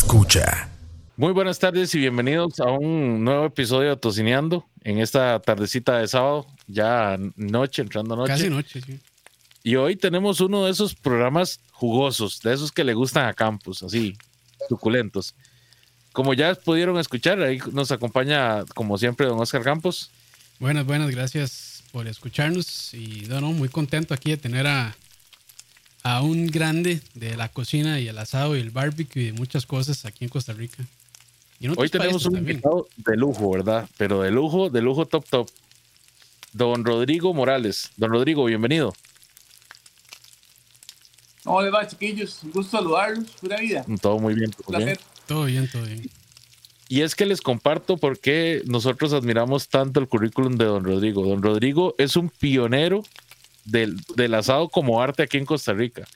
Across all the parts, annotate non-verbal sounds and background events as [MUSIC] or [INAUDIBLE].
escucha. Muy buenas tardes y bienvenidos a un nuevo episodio de Tocineando en esta tardecita de sábado, ya noche, entrando noche. Casi noche, sí. Y hoy tenemos uno de esos programas jugosos, de esos que le gustan a Campus, así, suculentos. Como ya pudieron escuchar, ahí nos acompaña, como siempre, don Oscar Campos. Buenas, buenas, gracias por escucharnos. Y bueno, muy contento aquí de tener a, a un grande de la cocina y el asado y el barbecue y de muchas cosas aquí en Costa Rica. Y en Hoy tenemos un también. invitado de lujo, ¿verdad? Pero de lujo, de lujo top top. Don Rodrigo Morales. Don Rodrigo, bienvenido. ¿Cómo les va, chiquillos? Un gusto saludarlos. Pura vida. Todo muy bien. todo bien. Placer. Todo bien, todo bien. Y es que les comparto por qué nosotros admiramos tanto el currículum de Don Rodrigo. Don Rodrigo es un pionero del, del asado como arte aquí en Costa Rica.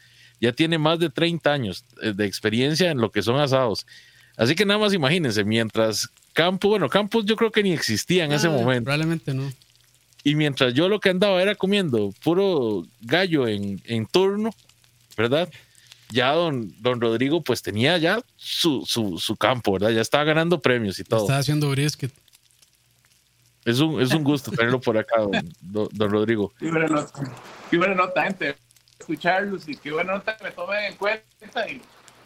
Ya tiene más de 30 años eh, de experiencia en lo que son asados. Así que nada más imagínense, mientras Campos, bueno, Campos yo creo que ni existía en ese Ah, momento. Probablemente no. Y mientras yo lo que andaba era comiendo puro gallo en, en turno, ¿verdad? Ya don, don Rodrigo pues tenía ya su, su, su campo, ¿verdad? Ya estaba ganando premios y todo. Estaba haciendo brisket. Es un, es un gusto tenerlo por acá, don, don- Rodrigo. Qué buena nota. Qué nota, gente. Escucharlos y qué buena nota que me tomen en cuenta. Y,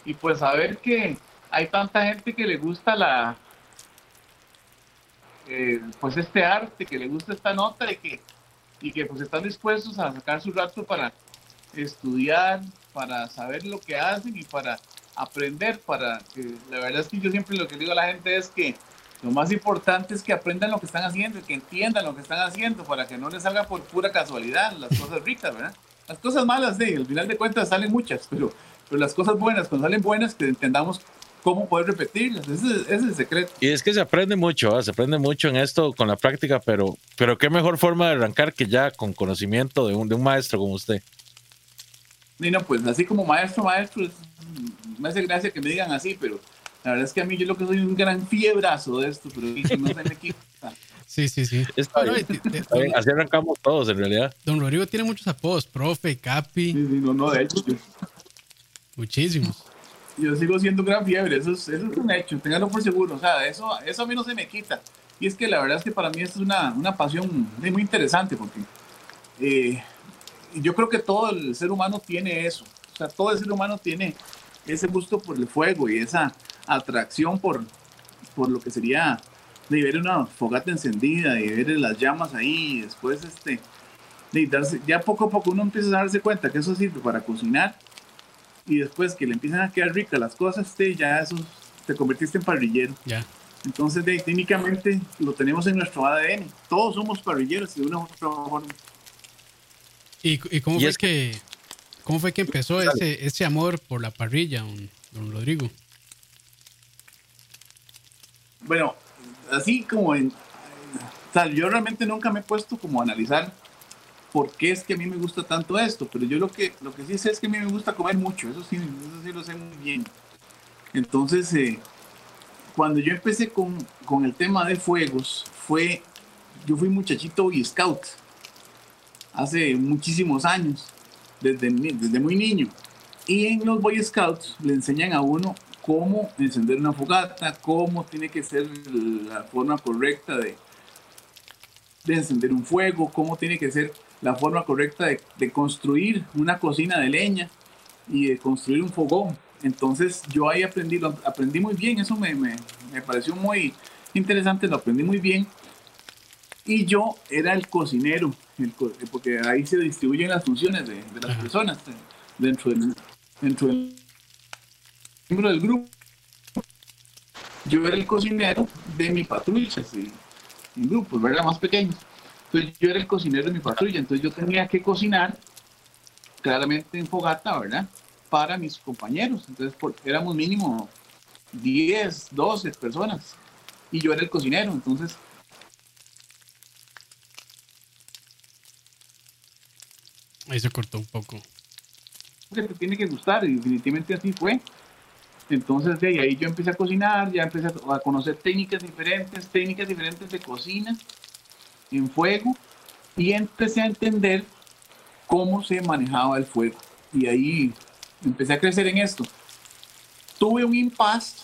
y pues saber que hay tanta gente que le gusta la. eh, pues este arte, que le gusta esta nota y que, y que pues están dispuestos a sacar su rato para estudiar, para saber lo que hacen y para aprender, para que la verdad es que yo siempre lo que digo a la gente es que lo más importante es que aprendan lo que están haciendo, que entiendan lo que están haciendo para que no les salga por pura casualidad las cosas ricas, ¿verdad? Las cosas malas, sí, al final de cuentas salen muchas, pero, pero las cosas buenas, cuando salen buenas, que entendamos cómo poder repetirlas. Ese, es- ese es el secreto. Y es que se aprende mucho, ¿ah? se aprende mucho en esto con la práctica, pero, pero qué mejor forma de arrancar que ya con conocimiento de un, de un maestro como usted. Y no, pues así como maestro, maestro, es- me hace gracia que me digan así, pero la verdad es que a mí yo lo que soy un gran fiebrazo de esto, pero no se me quita. [LAUGHS] Sí, sí, sí. Está Bueno, bien, y te- te- está bien, Así arrancamos todos en realidad. Don Rodrigo tiene muchos apodos, profe, capi, Sí, sí, No, no, de hecho, yo, muchísimos. yo sigo siendo un gran fiebre, eso es, eso es un hecho, ténganlo por seguro, o sea, eso, eso a mí no se me quita. Y es que la verdad es que para mí esto es una, una pasión muy muy interesante, porque eh, yo creo que todo el ser humano tiene eso, o sea, todo el ser humano tiene ese gusto por el fuego y esa atracción por, por lo que sería de ver una fogata encendida y ver las llamas ahí y después este de darse, ya poco a poco uno empieza a darse cuenta que eso sirve para cocinar y después que le empiezan a quedar ricas las cosas, te, ya eso te convertiste en parrillero. Ya. Entonces, de, técnicamente lo tenemos en nuestro ADN. Todos somos parrilleros de una u otra forma. ¿Y, y cómo, Y fue es- que, cómo fue que empezó ese, ese amor por la parrilla, don, don Rodrigo? Bueno, así como en... Yo realmente nunca me he puesto como a analizar por qué es que a mí me gusta tanto esto, pero yo lo que, lo que sí sé es que a mí me gusta comer mucho, eso sí, eso sí lo sé muy bien. Entonces, eh, cuando yo empecé con, con el tema de fuegos, fue, yo fui muchachito Boy Scout hace muchísimos años, desde, desde muy niño. Y en los Boy Scouts le enseñan a uno cómo encender una fogata, cómo tiene que ser la forma correcta de, de encender un fuego, cómo tiene que ser la forma correcta de, de construir una cocina de leña y de construir un fogón. Entonces yo ahí aprendí, lo aprendí muy bien, eso me, me, me pareció muy interesante, lo aprendí muy bien. Y yo era el cocinero, el porque ahí se distribuyen las funciones de, de las personas dentro del, dentro del miembro del grupo. Yo era el cocinero de mi patrulla, sí, en grupos, ¿verdad? Más pequeños. Entonces yo era el cocinero de mi patrulla, entonces yo tenía que cocinar claramente en fogata, ¿verdad? Para mis compañeros. Entonces por- éramos mínimo 10, 12 personas y yo era el cocinero, entonces Ahí se cortó un poco. que te tiene que gustar y definitivamente así fue. Entonces de ahí yo empecé a cocinar, ya empecé a conocer técnicas diferentes, técnicas diferentes de cocina en fuego y empecé a entender cómo se manejaba el fuego. Y ahí empecé a crecer en esto. tuve un impasse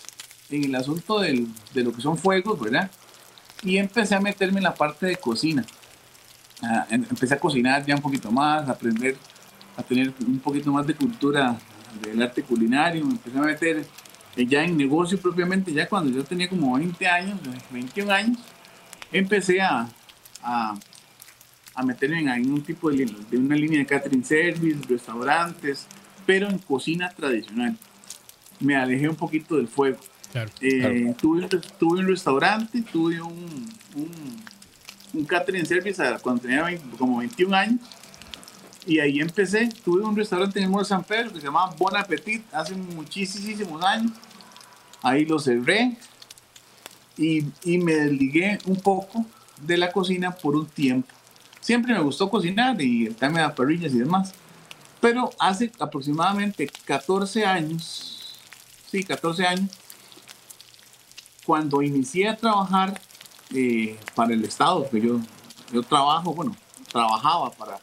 en el asunto del, de lo que son fuegos, ¿verdad? Y empecé a meterme en la parte de cocina. Ah, em- empecé a cocinar ya un poquito más, a aprender a tener un poquito más de cultura del arte culinario, me empecé a meter eh, ya en negocio propiamente, ya cuando yo tenía como 20 años, eh, 21 años, empecé a, a, a meterme en, un tipo de, de una línea de catering service, restaurantes, pero en cocina tradicional. Me alejé un poquito del fuego. Claro. Eh, Claro. tuve, tuve un restaurante, tuve un, un, un catering service cuando tenía 20 como 21 años. Y ahí empecé. Tuve un restaurante en el Mall San Pedro que se llamaba Bon Appetit hace muchísimos años. Ahí lo cerré y, y me desligué un poco de la cocina por un tiempo. Siempre me gustó cocinar y el tema de las parrillas y demás. Pero hace aproximadamente 14 años, sí, 14 años, cuando inicié a trabajar eh, para el Estado, que yo, yo trabajo, bueno, trabajaba para,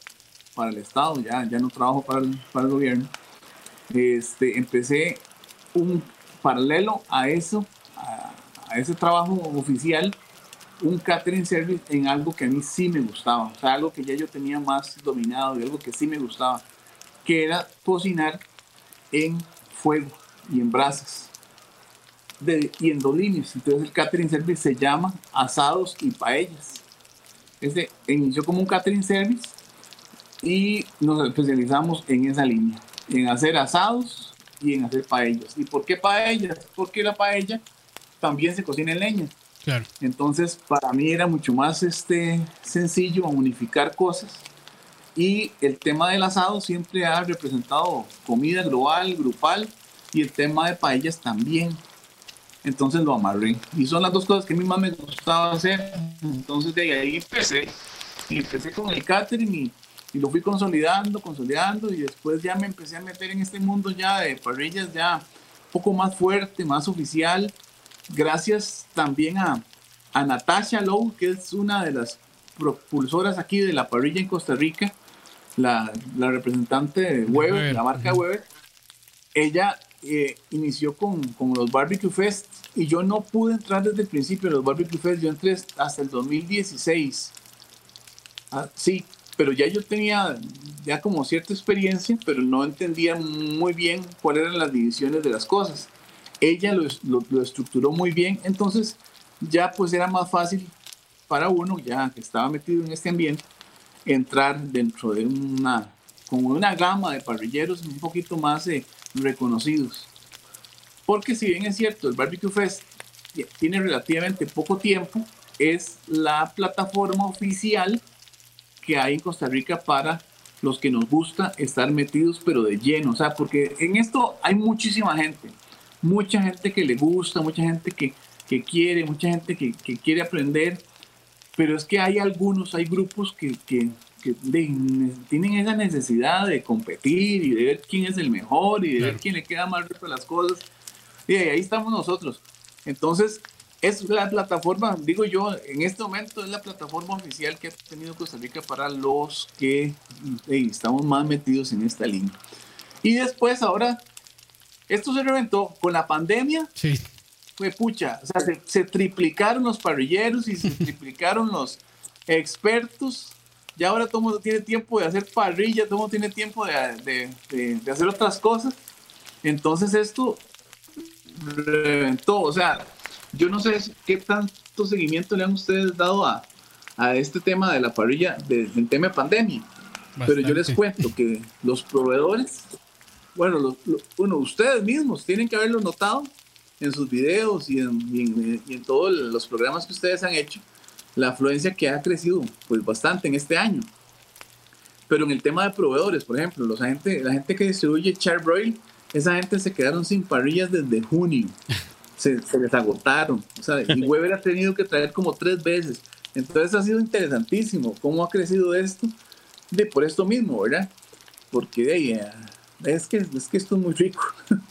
para el Estado, ya, ya no trabajo para el, para el gobierno, este, empecé un paralelo a eso, a, a ese trabajo oficial, un catering service en algo que a mí sí me gustaba, o sea, algo que ya yo tenía más dominado y algo que sí me gustaba, que era cocinar en fuego y en brasas de, y en dos líneas. Entonces el catering service se llama asados y paellas. Este inició como un catering service y nos especializamos en esa línea, en hacer asados y en hacer paellas. ¿Y por qué paellas? Porque la paella también se cocina en leña. Claro. Entonces, para mí era mucho más este, sencillo unificar cosas. Y el tema del asado siempre ha representado comida global, grupal, y el tema de paellas también. Entonces lo amarré. Y son las dos cosas que a mí más me gustaba hacer. Entonces de ahí empecé. Y empecé con el catering y, y lo fui consolidando, consolidando. Y después ya me empecé a meter en este mundo ya de parrillas ya un poco más fuerte, más oficial gracias también a, a Natasha Lowe, que es una de las propulsoras aquí de la parrilla en Costa Rica, la, la representante de Weber, Weber, la marca. Weber. Ella eh, inició con, con los Barbecue Fest y yo no pude entrar desde el principio de los Barbecue Fest, yo entré hasta el 2016. Ah, sí, pero ya yo tenía ya como cierta experiencia, pero no entendía muy bien cuáles eran las divisiones de las cosas ella lo, lo, estructuró muy bien, entonces ya pues era más fácil para uno, ya que estaba metido en este ambiente, entrar dentro de una, como una gama de parrilleros un poquito más eh, reconocidos. Porque si bien es cierto, el Barbecue Fest tiene relativamente poco tiempo, es la plataforma oficial que hay en Costa Rica para los que nos gusta estar metidos pero de lleno, o sea, porque en esto hay muchísima gente mucha gente que le gusta, mucha gente que, que quiere, mucha gente que, que, quiere aprender, pero es que hay algunos, hay grupos que, que, que de, tienen esa necesidad de competir y de ver quién es el mejor y de claro. ver quién le queda más rico las cosas. Y ahí estamos nosotros. Entonces, es la plataforma, digo yo, en este momento es la plataforma oficial que ha tenido Costa Rica para los que hey, estamos más metidos en esta línea. Y después, ahora, esto se reventó con la pandemia. Sí. Fue pucha, o sea, se, se, triplicaron los parrilleros y se [LAUGHS] triplicaron los expertos. Ya ahora todo el mundo tiene tiempo de hacer parrilla, todo el mundo tiene tiempo de, de, de, de hacer otras cosas. Entonces esto reventó. O sea, yo no sé qué tanto seguimiento le han ustedes dado a, a este tema de la parrilla, de, del tema de pandemia. Bastante. Pero yo les cuento que los proveedores bueno, bueno, ustedes mismos tienen que haberlo notado en sus videos y en, y en, y en todos los programas que ustedes han hecho, la afluencia que ha crecido pues bastante en este año. Pero en el tema de proveedores, por ejemplo, los gente, la gente que distribuye Charbroil, esa gente se quedaron sin parrillas desde junio. Se, se les agotaron. O sea, y Weber ha tenido que traer como tres veces. Entonces ha sido interesantísimo cómo ha crecido esto de por esto mismo, ¿verdad? Porque de ahí, es que, es que esto es muy rico.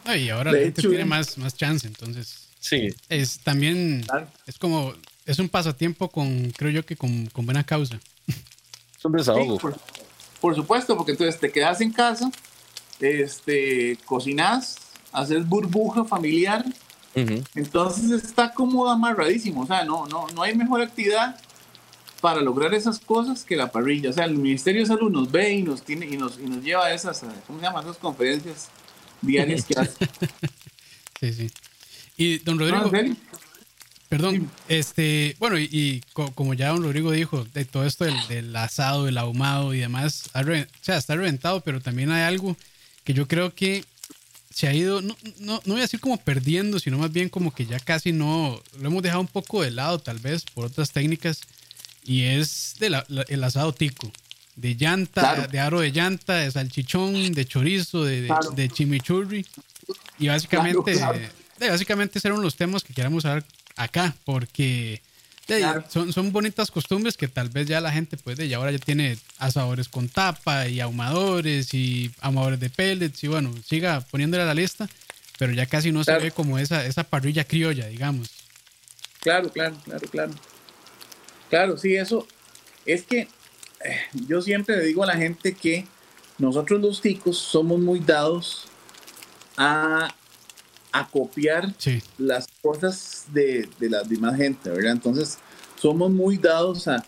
No, y ahora de la gente hecho, tiene más, más chance, entonces. Sí. Es también, Claro. es como, es un pasatiempo con, creo yo que con, con buena causa. Es un desahogo. Sí, por, por supuesto, porque entonces te quedas en casa, este, cocinas hacer burbuja familiar. Entonces está como amarradísimo. O sea, no, no, no hay mejor actividad para lograr esas cosas que la parrilla. O sea, el Ministerio de Salud nos ve y nos, tiene, y nos, y nos lleva a esas, ¿cómo se llaman? Esas conferencias diarias que hace. [LAUGHS] sí, sí. Y don Rodrigo, perdón, este, bueno, y, como ya don Rodrigo dijo, de todo esto del, asado, el ahumado y demás, o sea, está reventado, pero también hay algo que yo creo que se ha ido, no, no, no voy a decir como perdiendo, sino más bien como que ya casi no, lo hemos dejado un poco de lado tal vez por otras técnicas y es de el asado tico, de llanta, de aro de llanta, de salchichón, de chorizo, de, de, chimichurri. Y básicamente, básicamente serán los temas que queremos hablar acá, porque son, son bonitas costumbres que tal vez ya la gente puede, y ahora ya tiene asadores con tapa y ahumadores y ahumadores de pellets y bueno, siga poniéndole a la lista, pero ya casi no se ve como esa, esa parrilla criolla, digamos. Claro, claro, claro, claro. Claro, sí, eso es que eh, yo siempre le digo a la gente que nosotros los ticos somos muy dados a, copiar las cosas de, la demás gente, ¿verdad? Entonces, somos muy dados a,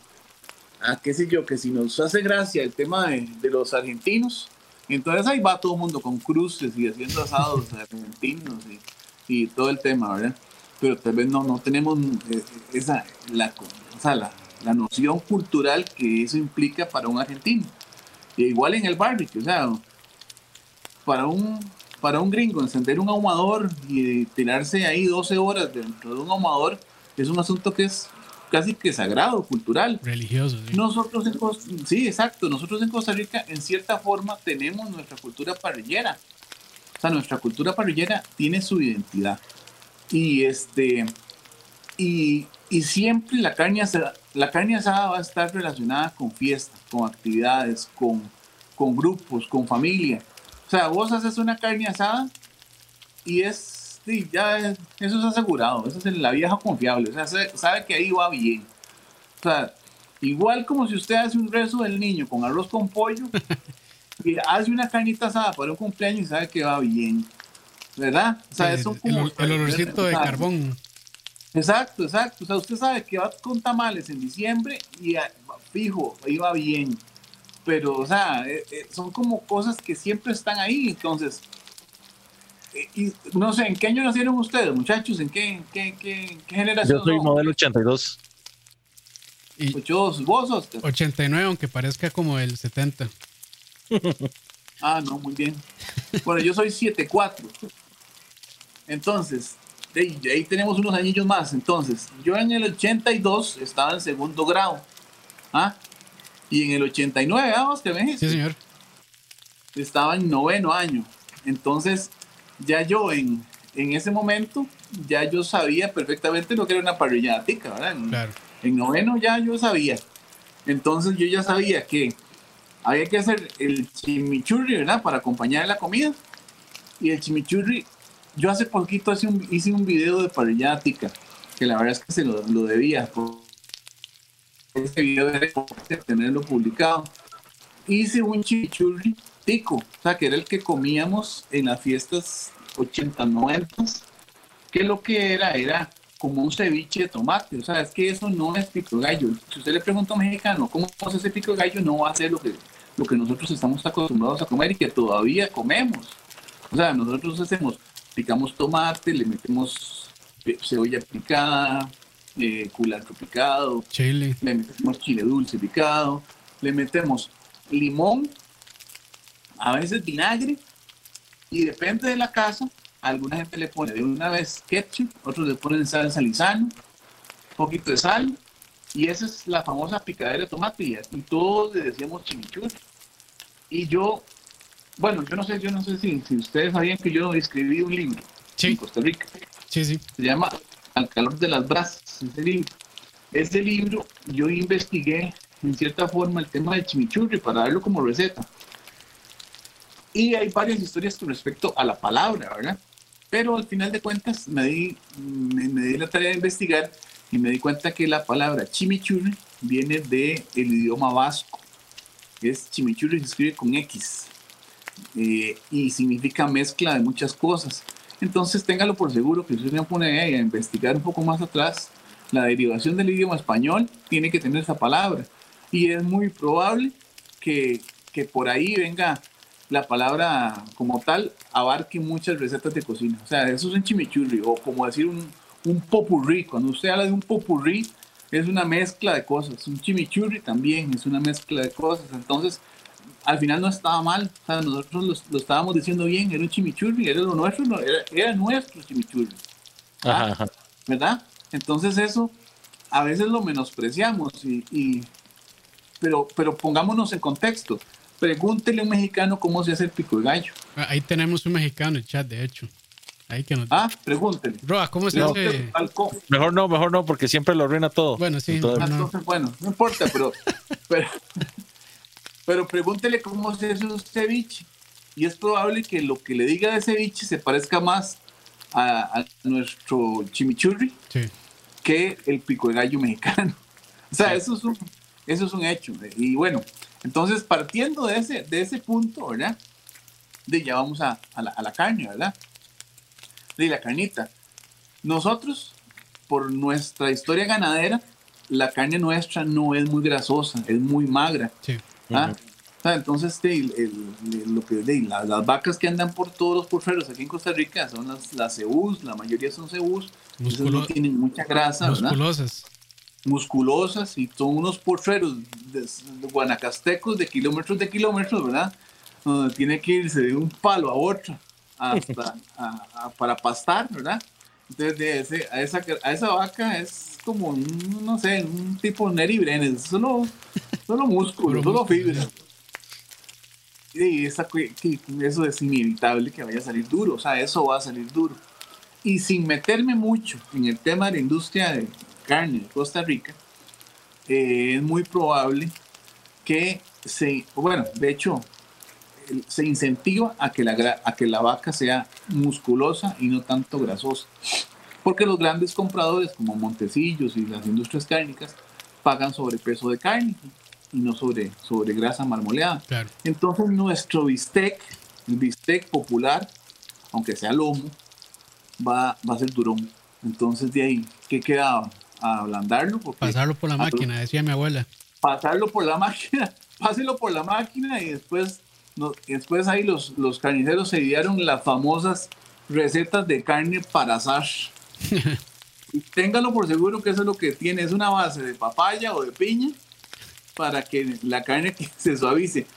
a, qué sé yo, que si nos hace gracia el tema de, los argentinos, entonces ahí va todo el mundo con cruces y haciendo asados argentinos y, y, todo el tema, ¿verdad? Pero tal vez no, no tenemos eh, esa, la, la, la noción cultural que eso implica para un argentino. igual en el barbecue, o sea, para un, para un gringo encender un ahumador y tirarse ahí 12 horas dentro de un ahumador es un asunto que es casi que sagrado, cultural. Religioso. Sí. Nosotros en sí, exacto. Nosotros en Costa Rica, en cierta forma, tenemos nuestra cultura parrillera. O sea, nuestra cultura parrillera tiene su identidad. Y este, y, siempre la carne, asada, la carne asada va a estar relacionada con fiestas, con actividades, con, con grupos, con familia. O sea, vos haces una carne asada y es, sí, ya eso es asegurado, eso es la vieja confiable, o sea, sabe que ahí va bien. O sea, igual como si usted hace un rezo del niño con arroz con pollo, [LAUGHS] y hace una carnita asada para un cumpleaños y sabe que va bien. ¿Verdad? O sea, eso como, el, olorcito de carbón. Exacto, exacto. O sea, usted sabe que va con tamales en diciembre y fijo, iba bien. Pero, o sea, eh, eh, son como cosas que siempre están ahí. Entonces, eh, y, no sé, ¿en qué año nacieron ustedes, muchachos? ¿En qué, qué, qué, generación? Yo soy modelo 82. Y ¿Vos, vos 89, aunque parezca como el 70. [LAUGHS] ah, no, muy bien. Bueno, yo soy 74. Entonces, ahí tenemos unos añillos más. Entonces, yo en el 82 estaba en segundo grado. ¿Ah? Y en el 89, vamos, que me Sí, señor. Estaba en noveno año. Entonces, ya yo en, en ese momento, ya yo sabía perfectamente lo que era una parrilla tica, ¿verdad? En, claro. en noveno ya yo sabía. Entonces, yo ya sabía que había que hacer el chimichurri, ¿verdad? Para acompañar la comida. Y el chimichurri yo hace poquito hice un, hice un video de parrillada tica, que la verdad es que se lo, lo debía. Por ese video de tenerlo publicado. Hice un chimichurri tico, o sea, que era el que comíamos en las fiestas 80, 90, que lo que era era como un ceviche de tomate, o sea, es que eso no es pico gallo. Si usted le pregunta a un mexicano cómo hace ese pico gallo, no va a ser lo que, lo que nosotros estamos acostumbrados a comer y que todavía comemos. O sea, nosotros hacemos picamos tomate, le metemos cebolla picada, eh, culantro picado, chile. le metemos chile dulce picado, le metemos limón, a veces vinagre, y depende de la casa, alguna gente le pone de una vez ketchup, otros le ponen sal salizano, un poquito de sal, y esa es la famosa picadera de tomate, y, todos le decíamos chimichurri. Y yo bueno, yo no sé, yo no sé si, si ustedes sabían que yo escribí un libro en Costa Rica. Sí, sí. Se llama Al calor de las brasas, ese libro. Ese libro yo investigué en cierta forma el tema del chimichurri para darlo como receta. Y hay varias historias con respecto a la palabra, ¿verdad? Pero al final de cuentas me di, me, di la tarea de investigar y me di cuenta que la palabra chimichurri viene del el idioma vasco. Es chimichurri se escribe con X. Eh, y significa mezcla de muchas cosas. Entonces téngalo por seguro que si usted me pone a investigar un poco más atrás, la derivación del idioma español tiene que tener esa palabra. Y es muy probable que, que por ahí venga la palabra como tal, abarque muchas recetas de cocina. O sea, eso es un chimichurri, o como decir un, un popurrí. Cuando usted habla de un popurrí, es una mezcla de cosas. Un chimichurri también es una mezcla de cosas. Entonces, al final no estaba mal. O sea, nosotros lo, estábamos diciendo bien. Era un chimichurri, era lo nuestro, era, era nuestro chimichurri. ¿Ah? ¿Verdad? Entonces eso a veces lo menospreciamos y, pero, pero pongámonos en contexto. Pregúntele a un mexicano cómo se hace el pico de gallo. Ah, ahí tenemos un mexicano en el chat, de hecho. Ahí que nos... Ah, pregúntele. Roa, ¿cómo se hace? Mejor no, mejor no, porque siempre lo arruina todo. Bueno, sí. Entonces, bueno, no importa, pero, [LAUGHS] pero, pero, pregúntele cómo se hace un ceviche. Y es probable que lo que le diga de ceviche se parezca más a, nuestro chimichurri que el pico de gallo mexicano. [LAUGHS] O sea, eso, es un, eso es un hecho. Y bueno, entonces partiendo de ese, de ese punto, ¿verdad? De ya vamos a, a, la, a la carne, ¿verdad? De la carnita. Nosotros, por nuestra historia ganadera, la carne nuestra no es muy grasosa, es muy magra. Sí. ¿Ah? entonces, lo que, las vacas que andan por todos los porferos aquí en Costa Rica son las, las cebús, la mayoría son cebús, no tienen mucha grasa, musculosas. Musculosas y son unos porferos de, guanacastecos de kilómetros de kilómetros, ¿verdad? Donde tiene que irse de un palo a otro hasta para pastar, ¿verdad? Entonces, de ese, a, esa, a esa vaca es como, un, no sé, un tipo Neri Brenes, solo, solo músculo, solo fibra. Y esa, eso es inevitable que vaya a salir duro, o sea, eso va a salir duro. Y sin meterme mucho en el tema de la industria de carne de Costa Rica, eh, es muy probable que se, bueno, de hecho, se incentiva a que, la, a que la vaca sea musculosa y no tanto grasosa. Porque los grandes compradores como Montecillos y las industrias cárnicas pagan sobrepeso de carne y no sobre, sobre grasa marmoleada. Entonces nuestro bistec, el bistec popular, aunque sea lomo, va, va a ser durón. Entonces de ahí, ¿qué quedaba? ablandarlo. Pasarlo por la máquina, decía mi abuela. Pasarlo por la máquina, [LAUGHS] páselo por la máquina y después, no, después ahí los, los carniceros se dieron las famosas recetas de carne para asar. [LAUGHS] y téngalo por seguro que eso es lo que tiene, es una base de papaya o de piña para que la carne [LAUGHS] se suavice,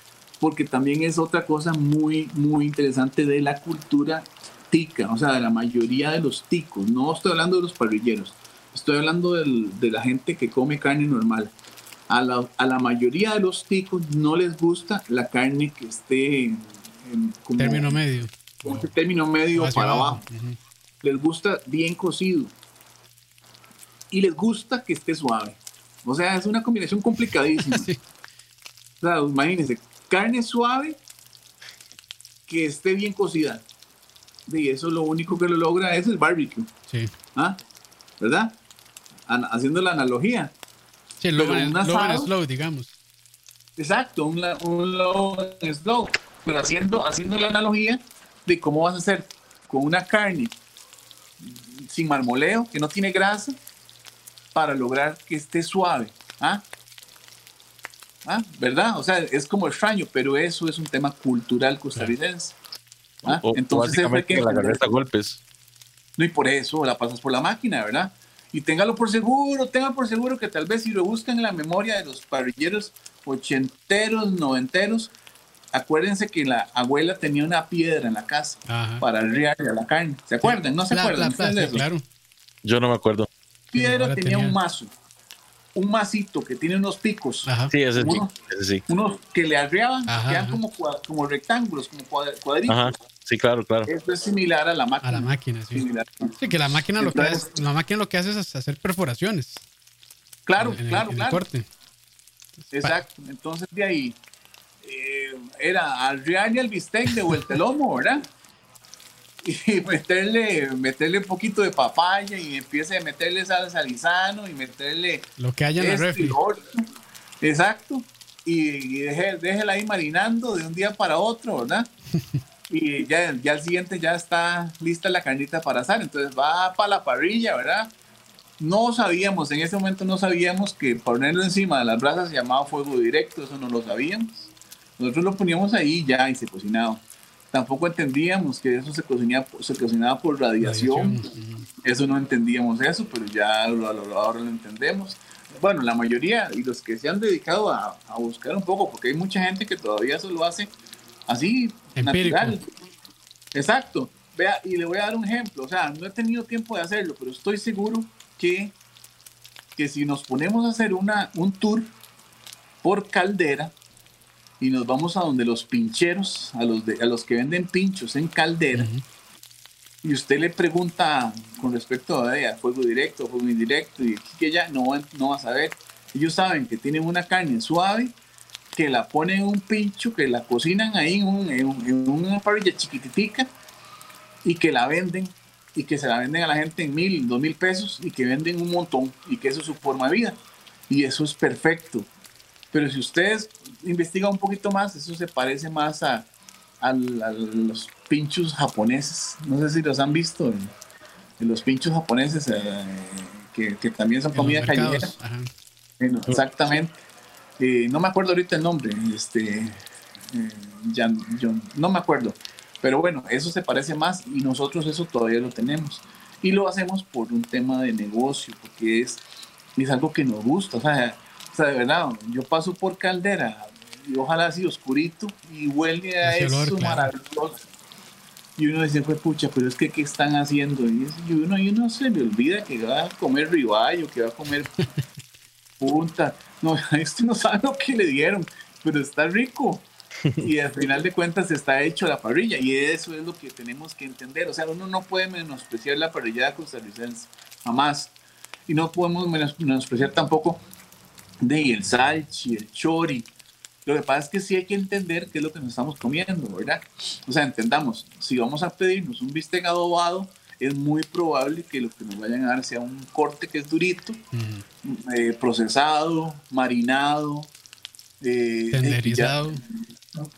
porque también es otra cosa muy, muy interesante de la cultura tica, o sea, de la mayoría de los ticos. No estoy hablando de los parrilleros, estoy hablando de la gente que come carne normal. A la, a la, mayoría de los ticos no les gusta la carne que esté en, término medio. Término medio para abajo. Les gusta bien cocido. Y les gusta que esté suave. O sea, es una combinación complicadísima. [LAUGHS] O sea, imagínense, carne suave que esté bien cocida. Y eso lo único que lo logra es el barbecue. Sí. ¿Ah? ¿Verdad? haciendo la analogía. Sí, lo un slow, digamos. Exacto, un, un low slow. Pero haciendo, haciendo la analogía de cómo vas a hacer con una carne sin marmoleo, que no tiene grasa, para lograr que esté suave. ¿Ah? ¿Ah? ¿Verdad? O sea, es como extraño, pero eso es un tema cultural costarricense. ¿Ah? Entonces, es que la a golpes. No, y por eso la pasas por la máquina, ¿verdad? Y téngalo por seguro, téngalo por seguro que tal vez si lo buscan en la memoria de los parrilleros ochenteros, noventeros, acuérdense que la abuela tenía una piedra en la casa para arriarle a la carne. ¿Se acuerdan? ¿No se acuerdan? claro. Yo no me acuerdo piedra tenía, un mazo, un masito que tiene unos picos. Sí, ese, sí, Unos que le arreaban, quedan como, como rectángulos, como cuadritos. Sí, claro, claro. Esto es similar a la máquina. A la máquina, sí. Sí, que la máquina, lo que hace, la máquina lo que hace es hacer perforaciones. Claro, claro, claro. Exacto. Entonces de ahí eh, era arrearle al bistec de vuelta el lomo, ¿verdad? [LAUGHS] y meterle, meterle un poquito de papaya y empiece a meterle salsa lisano y meterle lo que haya en el refri. Exacto. Y, déjela ahí marinando de un día para otro, ¿verdad? [LAUGHS] y ya, ya al siguiente ya está lista la carnita para asar, entonces va para la parrilla, ¿verdad? No sabíamos, en ese momento no sabíamos que ponerlo encima de las brasas se llamaba fuego directo, eso no lo sabíamos. Nosotros lo poníamos ahí ya y se cocinaba. Tampoco entendíamos que eso se cocinaba, se cocinaba por radiación. Eso no entendíamos eso, pero ya ahora lo entendemos. Bueno, la mayoría y los que se han dedicado a, a buscar un poco, porque hay mucha gente que todavía eso lo hace así, natural. Exacto. Vea, y le voy a dar un ejemplo. O sea, no he tenido tiempo de hacerlo, pero estoy seguro que, que si nos ponemos a hacer una, un tour por caldera y nos vamos a donde los pincheros, a los, de, a los que venden pinchos en caldera, y usted le pregunta con respecto a, a fuego directo, fuego indirecto, y que ya no, no va a saber. Ellos saben que tienen una carne suave que la ponen en un pincho, que la cocinan ahí en, una parrilla chiquititica y que la venden y que se la venden a la gente en mil, dos mil pesos y que venden un montón y que eso es su forma de vida. Y eso es perfecto. Pero si ustedes investigan un poquito más, eso se parece más a, los pinchos japoneses. No sé si los han visto. los pinchos japoneses eh, que, también son comida callejera. exactamente. Eh, no me acuerdo ahorita el nombre, este, eh, ya, yo, no me acuerdo, pero bueno, eso se parece más y nosotros eso todavía lo tenemos. Y lo hacemos por un tema de negocio, porque es, es algo que nos gusta. O sea, o sea, de verdad, yo paso por caldera y ojalá así oscurito y huele a eso maravilloso. Y uno dice, pues pucha, pero es que ¿qué están haciendo? Y uno, y uno se le olvida que va a comer riballo, que va a comer [LAUGHS] punta. No, [LAUGHS] este no sabe lo que le dieron, pero está rico. Y al final de cuentas está hecho la parrilla y eso es lo que tenemos que entender. O sea, uno no puede menospreciar la parrilla costarricense, jamás. Y no podemos menospreciar tampoco de el salchi, el chori. Lo que pasa es que sí hay que entender qué es lo que nos estamos comiendo, ¿verdad? O sea, entendamos, si vamos a pedirnos un bistec adobado, es muy probable que lo que nos vayan a dar sea un corte que es durito, eh, procesado, marinado, eh, tenderizado.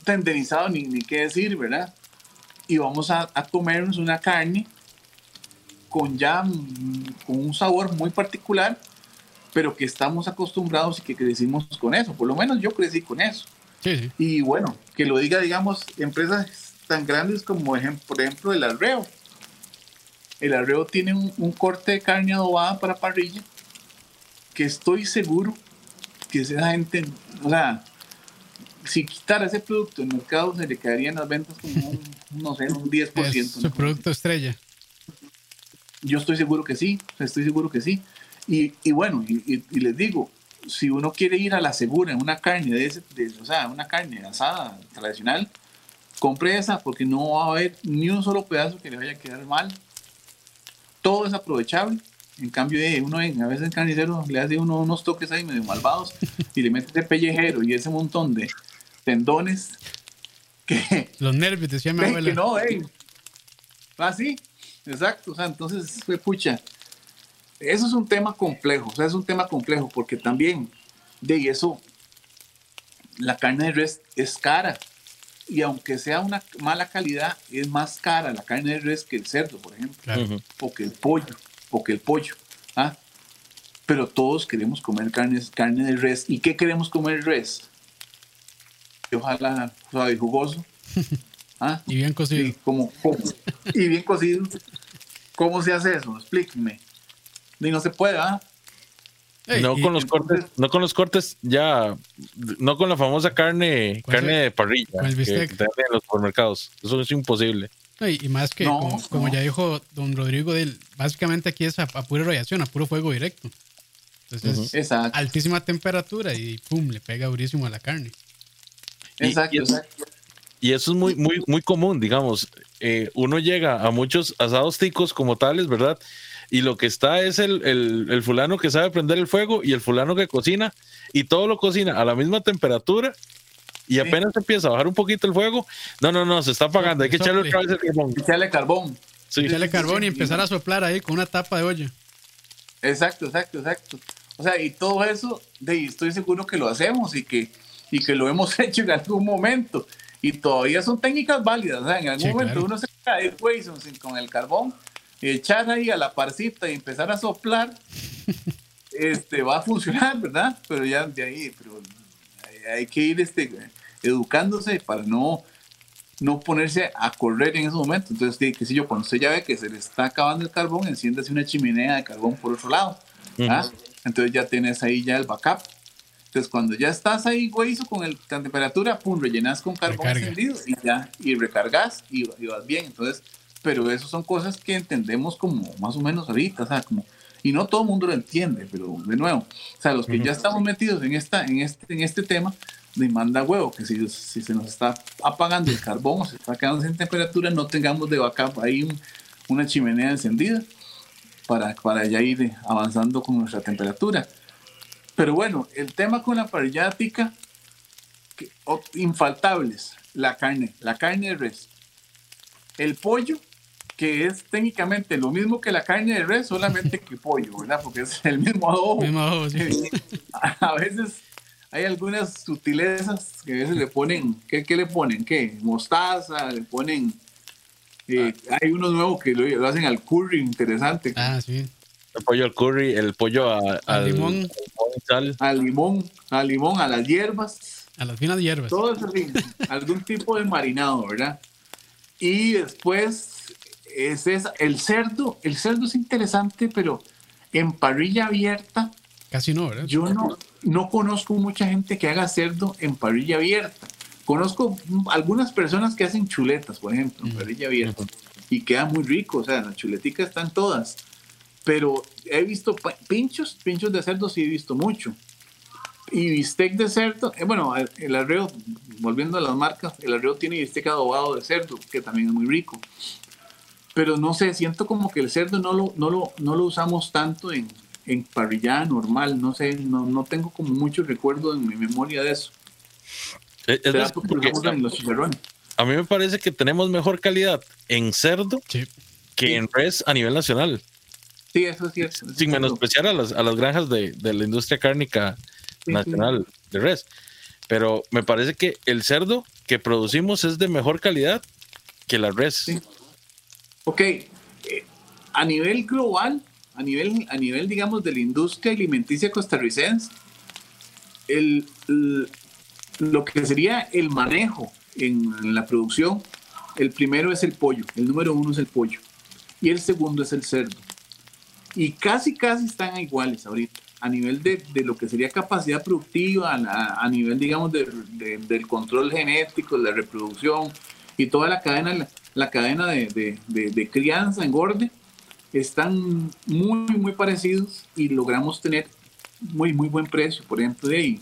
tenderizado, ni, ni, qué decir, ¿verdad? Y vamos a, a, comernos una carne con ya con un sabor muy particular, pero que estamos acostumbrados y que crecimos con eso. Por lo menos yo crecí con eso. Y bueno, que lo diga, digamos, empresas tan grandes como, por ejemplo, el arreo el arreo tiene un, corte de carne adobada para parrilla que estoy seguro que esa gente, o sea, si quitara ese producto en el mercado se le caerían las ventas como un, [LAUGHS] no sé, un 10%. Es su producto estrella. Yo estoy seguro que sí, estoy seguro que sí. Y, y bueno, y, les digo, si uno quiere ir a la segura en una carne de, ese, de, o sea, una carne asada tradicional, compre esa porque no va a haber ni un solo pedazo que le vaya a quedar mal todo es aprovechable. En cambio, de uno a veces el carnicero le hace uno unos toques ahí medio malvados [LAUGHS] y le mete ese pellejero y ese montón de tendones que... Los nervios, decía mi [LAUGHS] abuela. Que no, eh. Así, exacto. O sea, entonces, fue pucha. Eso es un tema complejo, o sea, es un tema complejo porque también de eso la carne de res es cara y aunque sea una mala calidad, es más cara la carne de res que el cerdo, por ejemplo, o que el pollo, o que el pollo. ¿ah? Pero todos queremos comer carne, carne de res. ¿Y qué queremos comer res? Ojalá suave y jugoso. [LAUGHS] ¿ah? Y bien cocido. Y, como, y bien cocido. ¿Cómo se hace eso? Explíqueme. Y no se puede, ¿ah? No con los cortes, no con los cortes ya, no con la famosa carne, carne de parrilla que, que en los supermercados. Eso es imposible. y, más que, como, ya dijo don Rodrigo, básicamente aquí es a, pura radiación, a puro fuego directo. Entonces, altísima temperatura y pum, le pega durísimo a la carne. Exacto, y, exacto. Y eso es muy, muy, muy común, digamos. Eh, uno llega a muchos asados ticos como tales, ¿verdad? Y lo que está es el, el, fulano que sabe prender el fuego y el fulano que cocina y todo lo cocina a la misma temperatura y apenas empieza a bajar un poquito el fuego, no, no, no, se está apagando, hay que echarle otra vez el carbón. Echarle carbón. Sí. Echarle carbón y empezar a soplar ahí con una tapa de olla. Exacto, exacto, exacto. O sea, y todo eso, de, estoy seguro que lo hacemos y que, y que lo hemos [LAUGHS] hecho en algún momento. Y todavía son técnicas válidas. O sea, en algún momento uno se cae con el carbón, echar ahí a la parcita y empezar a soplar, [LAUGHS] este, va a funcionar, ¿verdad? Pero ya de ahí, pero hay que ir este, educándose para no, no ponerse a correr en ese momento. Entonces, qué sé yo, cuando usted ya ve que se le está acabando el carbón, enciéndase una chimenea de carbón por otro lado. Entonces ya tienes ahí ya el backup. Entonces, cuando ya estás ahí, güey, con el, la temperatura, pum, rellenas con carbón encendido y ya, y recargas y, y, vas bien. Entonces, pero eso son cosas que entendemos como más o menos ahorita, o sea, como, y no todo el mundo lo entiende, pero de nuevo, o sea, los que ya estamos metidos en, esta, en, este, en este tema, demanda huevo, que si, si se nos está apagando el carbón o se está quedando sin temperatura, no tengamos de backup ahí una chimenea encendida para, para ya ir avanzando con nuestra temperatura. Pero bueno, el tema con la parrilla infaltables, la carne, la carne de res. El pollo, que es técnicamente lo mismo que la carne de res, solamente que pollo, ¿verdad? Porque es el mismo adobo. [LAUGHS] A veces hay algunas sutilezas que a veces le ponen, ¿qué, qué le ponen? ¿Qué? Mostaza, le ponen eh, hay uno nuevo que lo, hacen al curry, interesante. Ah, sí. El pollo al curry, el pollo al limón. Al limón, al limón, a las hierbas. A las finas hierbas. Todo eso, algún tipo de marinado, ¿verdad? Y después es el cerdo. El cerdo es interesante, pero en parrilla abierta. Casi no, ¿verdad? Yo no, no conozco mucha gente que haga cerdo en parrilla abierta. Conozco algunas personas que hacen chuletas, por ejemplo, en parrilla abierta, y queda muy rico, o sea, las chuleticas están todas. Pero he visto pinchos, pinchos de cerdo sí he visto mucho. Y bistec de cerdo, eh, bueno, el arreo, volviendo a las marcas, el arreo tiene bistec adobado de cerdo, que también es muy rico. Pero no sé, siento como que el cerdo no lo, no lo, no lo usamos tanto en, en parrilla normal, no sé, no, no tengo como mucho recuerdo en mi memoria de eso. a mí me parece que tenemos mejor calidad en cerdo que en res a nivel nacional. Sí, eso sí Sin menospreciar a las, a las granjas de, de la industria cárnica nacional de res. Pero me parece que el cerdo que producimos es de mejor calidad que la res. Ok, eh, a nivel global, a nivel, a nivel, digamos, de la industria alimenticia costarricense, el, lo que sería el manejo en, la producción, el primero es el pollo, el número uno es el pollo y el segundo es el cerdo. Y casi, casi están iguales ahorita, a nivel de, de lo que sería capacidad productiva, a, nivel, digamos, de, del control genético, la reproducción y toda la cadena, la, cadena de, crianza, engorde, están muy, muy parecidos y logramos tener muy, muy buen precio. Por ejemplo, de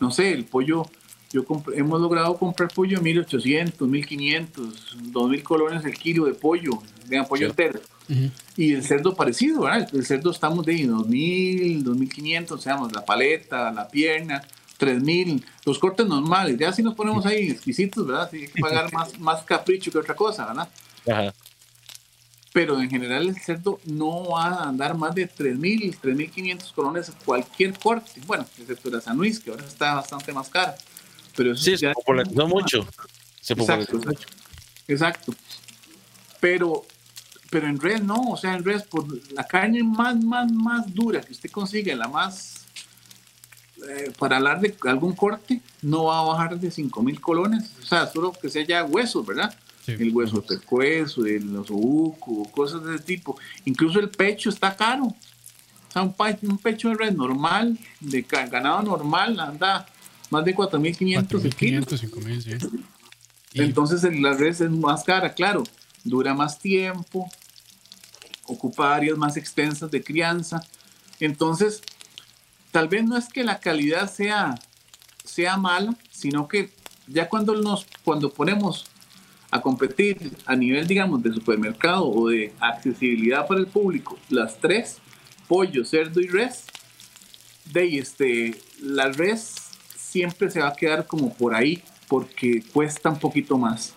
no sé, el pollo yo hemos logrado comprar pollo a 1800, 1500, 2000 colones el kilo de pollo, de pollo entero. Y el cerdo parecido, ¿verdad? El cerdo estamos de 2000, 2500, sea, la paleta, la pierna, 3000, los cortes normales. Ya si nos ponemos ahí exquisitos, ¿verdad? Sí, hay que pagar [LAUGHS] más, más capricho que otra cosa, ¿verdad? Ajá. Pero en general el cerdo no va a andar más de 3000, 3500 colones cualquier corte. Bueno, excepto la San Luis, que ahora está bastante más cara. Pero sí, se popularizó mucho. Se exacto, mucho. Exacto. Pero, pero en res no, o sea, en res, por la carne más, más, más dura que usted consigue, la más, eh, para hablar de algún corte, no va a bajar de 5000 colones, o sea, solo que sea ya hueso, ¿verdad? El hueso de hueso, el osobuco, cosas de ese tipo. Incluso el pecho está caro. O sea, un, un pecho de res normal, de ganado normal, anda más de 4.500 el kilo. sí. Entonces la res es más cara, claro, dura más tiempo, ocupa áreas más extensas de crianza. Entonces, tal vez no es que la calidad sea, sea mala, sino que ya cuando, nos, cuando ponemos a competir a nivel, digamos, de supermercado o de accesibilidad para el público, las tres, pollo, cerdo y res, de este, la res siempre se va a quedar como por ahí porque cuesta un poquito más.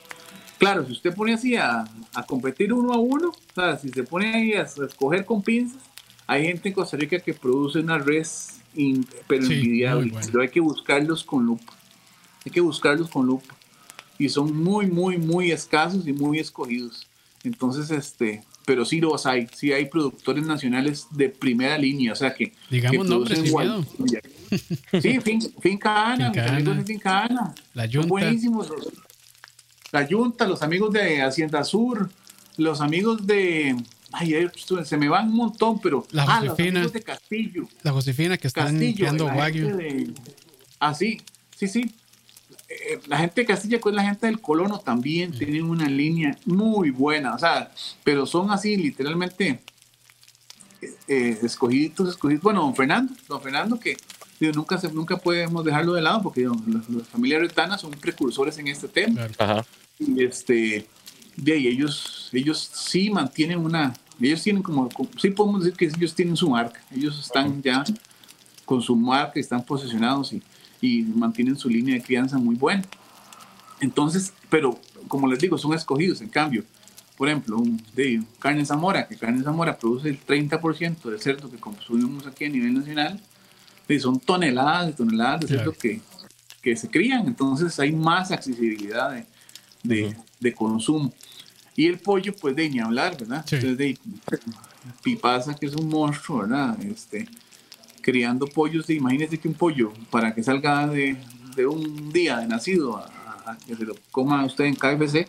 Claro, si usted pone así a, a competir uno a uno, o sea, si se pone ahí a, escoger con pinzas, hay gente en Costa Rica que produce una res pero envidiable, pero hay que buscarlos con lupa. Hay que buscarlos con lupa. y son muy, muy, muy escasos y muy escogidos. Entonces, este, pero sí los hay, sí hay productores nacionales de primera línea, o sea que... Digamos nombres Sí, Finca Ana, los amigos de Finca Ana. La Junta. buenísimos. La Junta, los amigos de Hacienda Sur, los amigos de... Ay, se me van un montón, pero... La ah, Josefina. de Castillo. La Josefina que están Castillo, Wagyu. Ah, sí, sí, sí. Eh, la gente de Castilla con la gente del colono también tienen una línea muy buena, o sea, pero son así literalmente eh, escogidos, escogidos. Bueno, don Fernando, don Fernando que nunca, se, nunca podemos dejarlo de lado porque las familias retanas son precursores en este tema. Y este, de ahí ellos, ellos sí mantienen una, ellos tienen como, sí podemos decir que ellos tienen su marca, ellos están ya con su marca, están posicionados y y mantienen su línea de crianza muy buena. Entonces, pero como les digo, son escogidos. En cambio, por ejemplo, un, de carne Zamora, que carne Zamora produce el 30% del cerdo que consumimos aquí a nivel nacional, y son toneladas y toneladas de cerdo que, que, se crían. Entonces hay más accesibilidad de, de, de consumo. Y el pollo, pues de ni hablar, ¿verdad? Entonces, de, Pipasa, que es un monstruo, ¿verdad? Este, criando pollos. Imagínense que un pollo, para que salga de, de un día de nacido a, que se lo coma usted en KFC,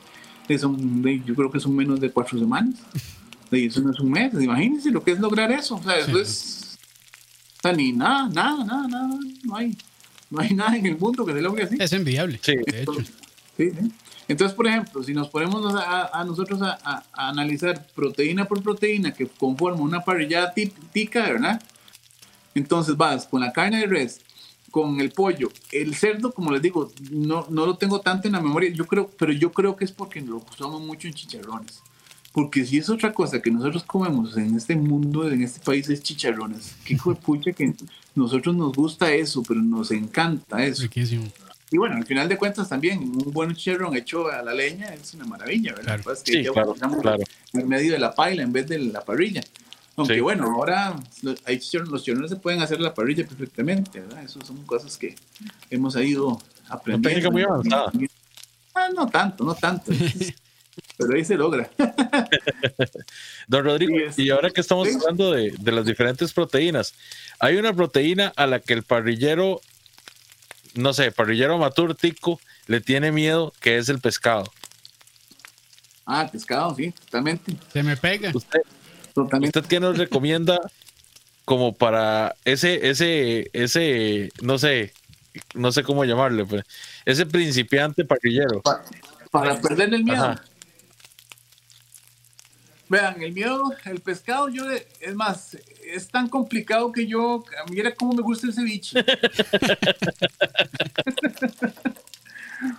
son, yo creo que son menos de cuatro semanas. Y eso no es un mes. Imagínense lo que es lograr eso. O sea, eso es. O sea, ni nada, nada, nada, nada. No hay, no hay nada en el mundo que se logre así. Es enviable. Sí, de hecho. Sí, Entonces, por ejemplo, si nos ponemos a, a nosotros a, a, analizar proteína por proteína que conforma una parrillada típica, ¿verdad? Entonces vas con la carne de res, con el pollo, el cerdo, como les digo, no, no lo tengo tanto en la memoria, yo creo, pero yo creo que es porque lo usamos mucho en chicharrones. Porque si es otra cosa que nosotros comemos en este mundo, en este país, es chicharrones. Qué hijo de pucha que nosotros nos gusta eso, pero nos encanta eso. Riquísimo. Y bueno, al final de cuentas también, un buen chicharrón hecho a la leña es una maravilla, ¿verdad? Claro. sí, claro, claro. En medio de la paila en vez de la parrilla. Aunque bueno, ahora hay los chicharrones se pueden hacer la parrilla perfectamente, ¿verdad? Esas son cosas que hemos ido aprendiendo. Una técnica muy avanzada. Ah, no tanto, no tanto. [LAUGHS] pero ahí se logra. [LAUGHS] Don Rodrigo, y ahora que estamos hablando de, de, las diferentes proteínas, hay una proteína a la que el parrillero, no sé, parrillero maturtico le tiene miedo, que es el pescado. Ah, pescado, sí, totalmente. Se me pega. Usted, ¿Usted qué nos recomienda como para ese, ese, ese, no sé, no sé cómo llamarle, pues, ese principiante parrillero? Para, perder el miedo. Vean, el miedo, el pescado, yo, es más, es tan complicado que yo, mira cómo me gusta el ceviche. [LAUGHS]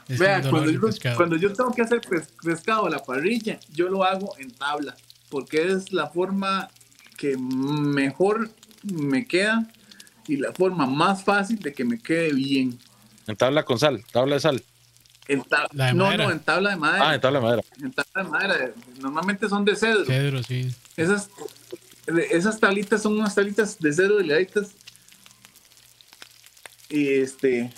Vean, cuando yo, cuando yo, tengo que hacer pescado a la parrilla, yo lo hago en tabla porque es la forma que mejor me queda y la forma más fácil de que me quede bien. En tabla con sal, tabla de sal. En no, no, en tabla de madera. Ah, en tabla de madera. En tabla de madera. Normalmente son de cedro. Cedro, sí. Esas, esas tablitas son unas tablitas de cedro delgaditas. Y este.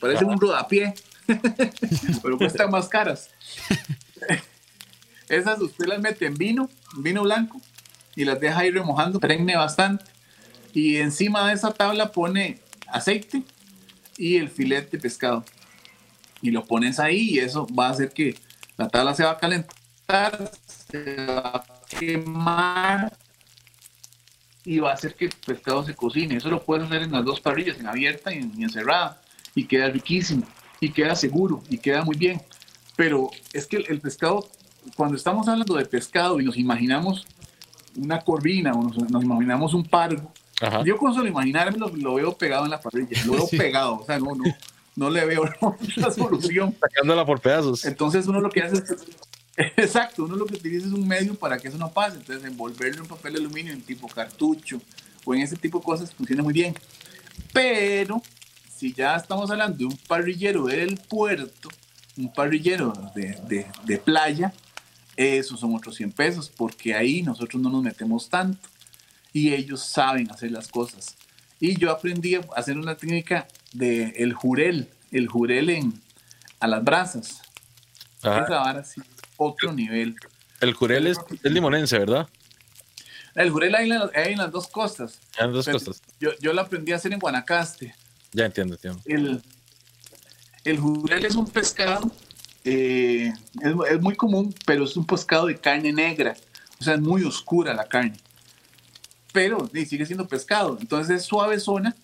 Parece un rodapié. [LAUGHS] pero cuestan más caras. [LAUGHS] Esas usted las mete en vino, vino blanco, y las deja ir remojando, pregne bastante. Y encima de esa tabla pone aceite y el filete de pescado. Y lo pones ahí y eso va a hacer que la tabla se va a calentar, se va a quemar y va a hacer que el pescado se cocine. Eso lo puedes hacer en las dos parrillas, en abierta y en, y en cerrada. Y queda riquísimo, y queda seguro, y queda muy bien. Pero es que el pescado cuando estamos hablando de pescado y nos imaginamos una corvina o nos, imaginamos un pargo, yo con solo imaginarme lo, veo pegado en la parrilla, lo veo [LAUGHS] pegado, o sea, no, no, no le veo [LAUGHS] la solución. Sacándola por pedazos. Entonces uno lo que hace es, [LAUGHS] exacto, uno lo que utiliza es un medio para que eso no pase, entonces envolverlo en papel de aluminio en tipo cartucho o en ese tipo de cosas funciona muy bien. Pero si ya estamos hablando de un parrillero del puerto, un parrillero de, de, de playa, esos son otros 100 pesos, porque ahí nosotros no nos metemos tanto y ellos saben hacer las cosas. Y yo aprendí a hacer una técnica de el jurel, el jurel en, a las brasas. Ajá. Esa vara sí, otro nivel. El jurel es, es limonense, ¿verdad? El jurel hay en, las- hay en las dos costas. En las dos Pero costas. Yo, yo lo aprendí a hacer en Guanacaste. Ya entiendo, entiendo. El, el jurel es un pescado, eh, es, es muy común, pero es un pescado de carne negra. O sea, es muy oscura la carne. Pero sí, sigue siendo pescado. Entonces es suave zona,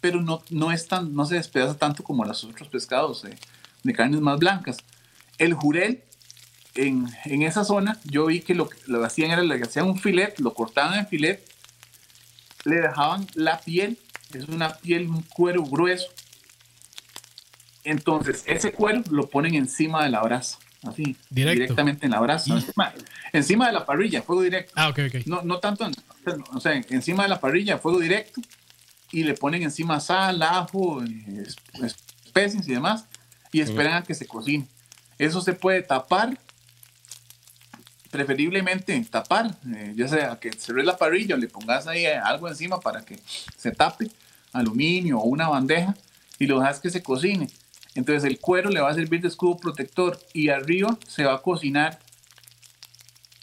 pero no, no, es tan, no se despedaza tanto como los otros pescados eh, de carnes más blancas. El jurel, en, en esa zona, yo vi que lo que lo hacían era le hacían un filet, lo cortaban en filet, le dejaban la piel, es una piel, un cuero grueso. Entonces, ese cuero lo ponen encima de la brasa, así, Directo. directamente en la brasa, encima, encima de la parrilla, fuego directo. Ah, ok, ok. No, no tanto, en- o sea, encima de la parrilla, fuego directo, y le ponen encima sal, ajo, es- es- especies y demás, y esperan a que se cocine. Eso se puede tapar, preferiblemente tapar, eh, ya sea que cerres la parrilla o le pongas ahí eh, algo encima para que se tape, aluminio o una bandeja, y lo dejas que se cocine. Entonces el cuero le va a servir de escudo protector y arriba se va a cocinar.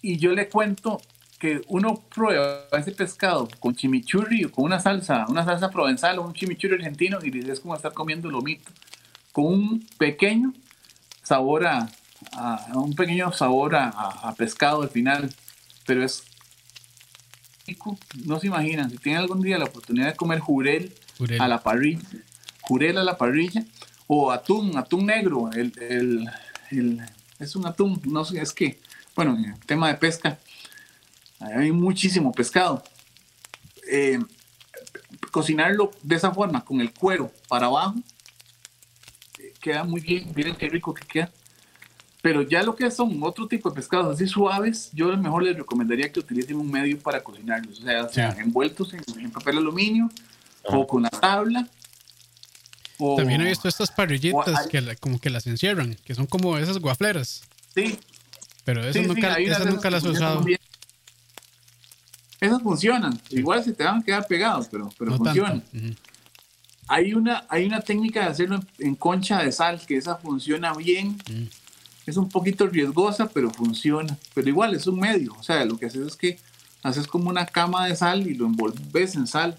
Y yo le cuento que uno prueba ese pescado con chimichurri o con una salsa, una salsa provenzal o un chimichurri argentino y es como estar comiendo lomito, con un pequeño sabor a, a- un pequeño sabor a, a- pescado al final, pero es rico, no se imaginan, si tienen algún día la oportunidad de comer jurel Jurel. a la parrilla, jurel a la parrilla, o atún, atún negro, el, el- el- es un atún, no sé, es que, bueno, en el tema de pesca, hay muchísimo pescado. Eh, cocinarlo de esa forma, con el cuero para abajo, eh, queda muy bien, miren qué rico que queda. Pero ya lo que son otro tipo de pescados así suaves, yo mejor les recomendaría que utilicen un medio para cocinarlos, o sea, Sí. envueltos en, en papel aluminio o con la tabla. O, También he visto estas parrillitas hay- que la- como que las encierran, que son como esas guafleras. Sí, Pero esas sí, sí, nunca, unas esas de nunca esas las he usado. bien. Esas funcionan, igual se te van a quedar pegados, pero, pero No funcionan. tanto. Ujú. Hay una, hay una técnica de hacerlo en, en concha de sal, que esa funciona bien. Mm. Es un poquito riesgosa, pero funciona. Pero igual es un medio. O sea, lo que haces es que haces como una cama de sal y lo envolves en sal.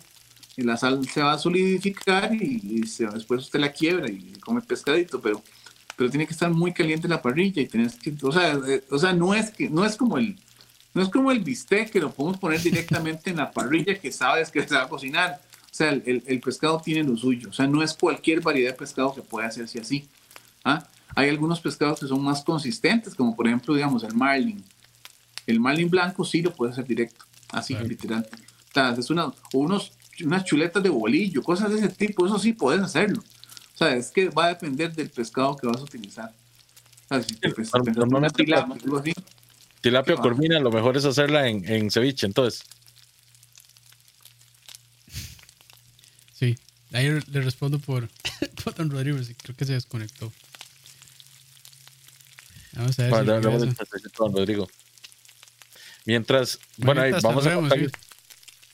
Y la sal se va a solidificar y, y se- después usted la quiebra y come pescadito. Pero, pero tiene que estar muy caliente la parrilla y tienes que, o sea, eh, o sea, no es que, no es como el, no es como el bistec que lo podemos poner directamente en la parrilla que sabes que se va a cocinar. O sea, el, el- pescado tiene lo suyo. O sea, no es cualquier variedad de pescado que puede hacerse así. ¿ah? Hay algunos pescados que son más consistentes, como por ejemplo, digamos, el marlin. El marlin blanco sí lo puede hacer directo, así, Claro. literal. O sea, es una, unos, unas chuletas de bolillo, cosas de ese tipo, eso sí puedes hacerlo. O sea, es que va a depender del pescado que vas a utilizar. O sea, si te normalmente Tilapia corvina, lo mejor es hacerla en, en ceviche, entonces. Sí. Ahí le respondo por, [COUGHS] por Don Rodrigo, sí, creo que se desconectó. Vamos a ver si a don Rodrigo. Mientras, bueno, ahí vamos a contarles,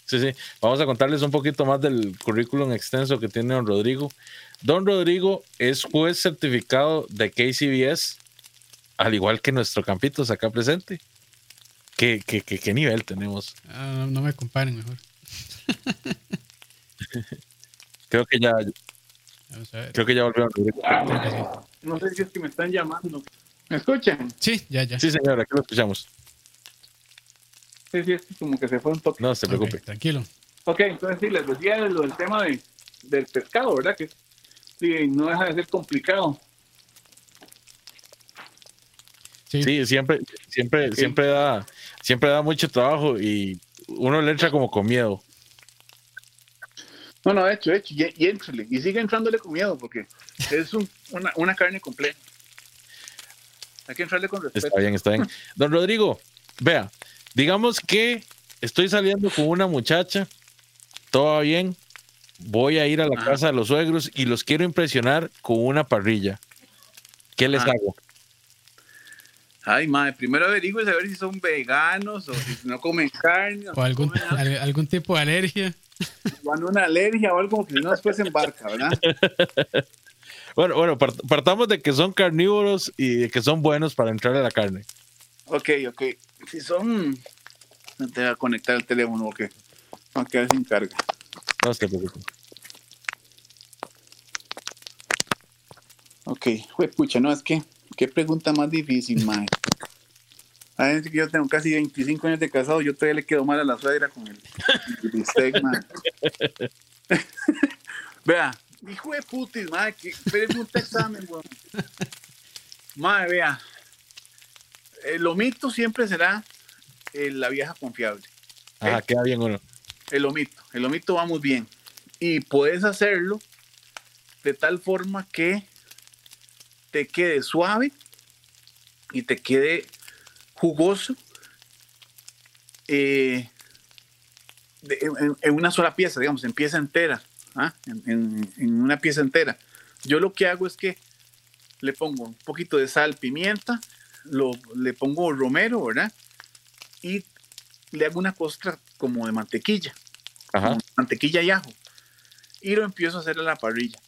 sí, sí, vamos a contarles un poquito más del currículum extenso que tiene don Rodrigo. Don Rodrigo es juez certificado de KCBS, al igual que nuestro Campitos acá presente. ¿Qué, qué, qué, qué nivel tenemos? Ah, no, no me comparen mejor. Creo que ya, Vamos a ver. creo que ya que sí. no sé si es que me están llamando. ¿Me escuchan? Sí, ya, ya. Sí, señora, aquí lo escuchamos. Sí, sí, es que como que se fue un toque. No se preocupe. tranquilo. Ok, entonces sí, les decía de lo del tema de, del pescado, ¿verdad? Que sí, no deja de ser complicado. Sí, Sí, siempre, siempre, siempre da, siempre da mucho trabajo y uno le entra como con miedo. No, no, de hecho, de hecho, y, y éntrele, y sigue entrándole con miedo porque es un- una, una carne compleja. Hay que entrarle con respeto. Está bien, está bien. Don Rodrigo, vea, digamos que estoy saliendo con una muchacha, todo bien, voy a ir a la casa de los suegros y los quiero impresionar con una parrilla. ¿Qué les hago? Ay, madre, primero averigüe a ver si son veganos o si no comen carne o, o algún, comen algo, al- algún tipo de alergia. o han una alergia o algo que no después se embarca, ¿verdad? [LAUGHS] Bueno, bueno, part- partamos de que son carnívoros y de que son buenos para entrar a la carne. Ok, ok. Si son. No te voy a conectar el teléfono porque va a quedar sin carga. No se preocupen. Ok, Jue, pucha, no, es que. Qué pregunta más difícil, [LAUGHS] mae. A ver, que yo tengo casi 25 años de casado, yo todavía le quedo mal a la suegra con el, el bistec, mae. [LAUGHS] vea, hijo de putis, mae, que pregunta examen, weón. Mae, vea. El lomito siempre será eh, la vieja confiable. Ajá, queda bien uno. El lomito. El lomito va muy bien. Y puedes hacerlo de tal forma que te quede suave y te quede jugoso eh, de- en, en una sola pieza, digamos, en pieza entera. ¿ah? En, en- en una pieza entera. Yo lo que hago es que le pongo un poquito de sal, pimienta, lo, le pongo romero, ¿verdad? Y le hago una costra como de mantequilla Ajá. mantequilla y ajo. Y lo empiezo a hacer a la parrilla.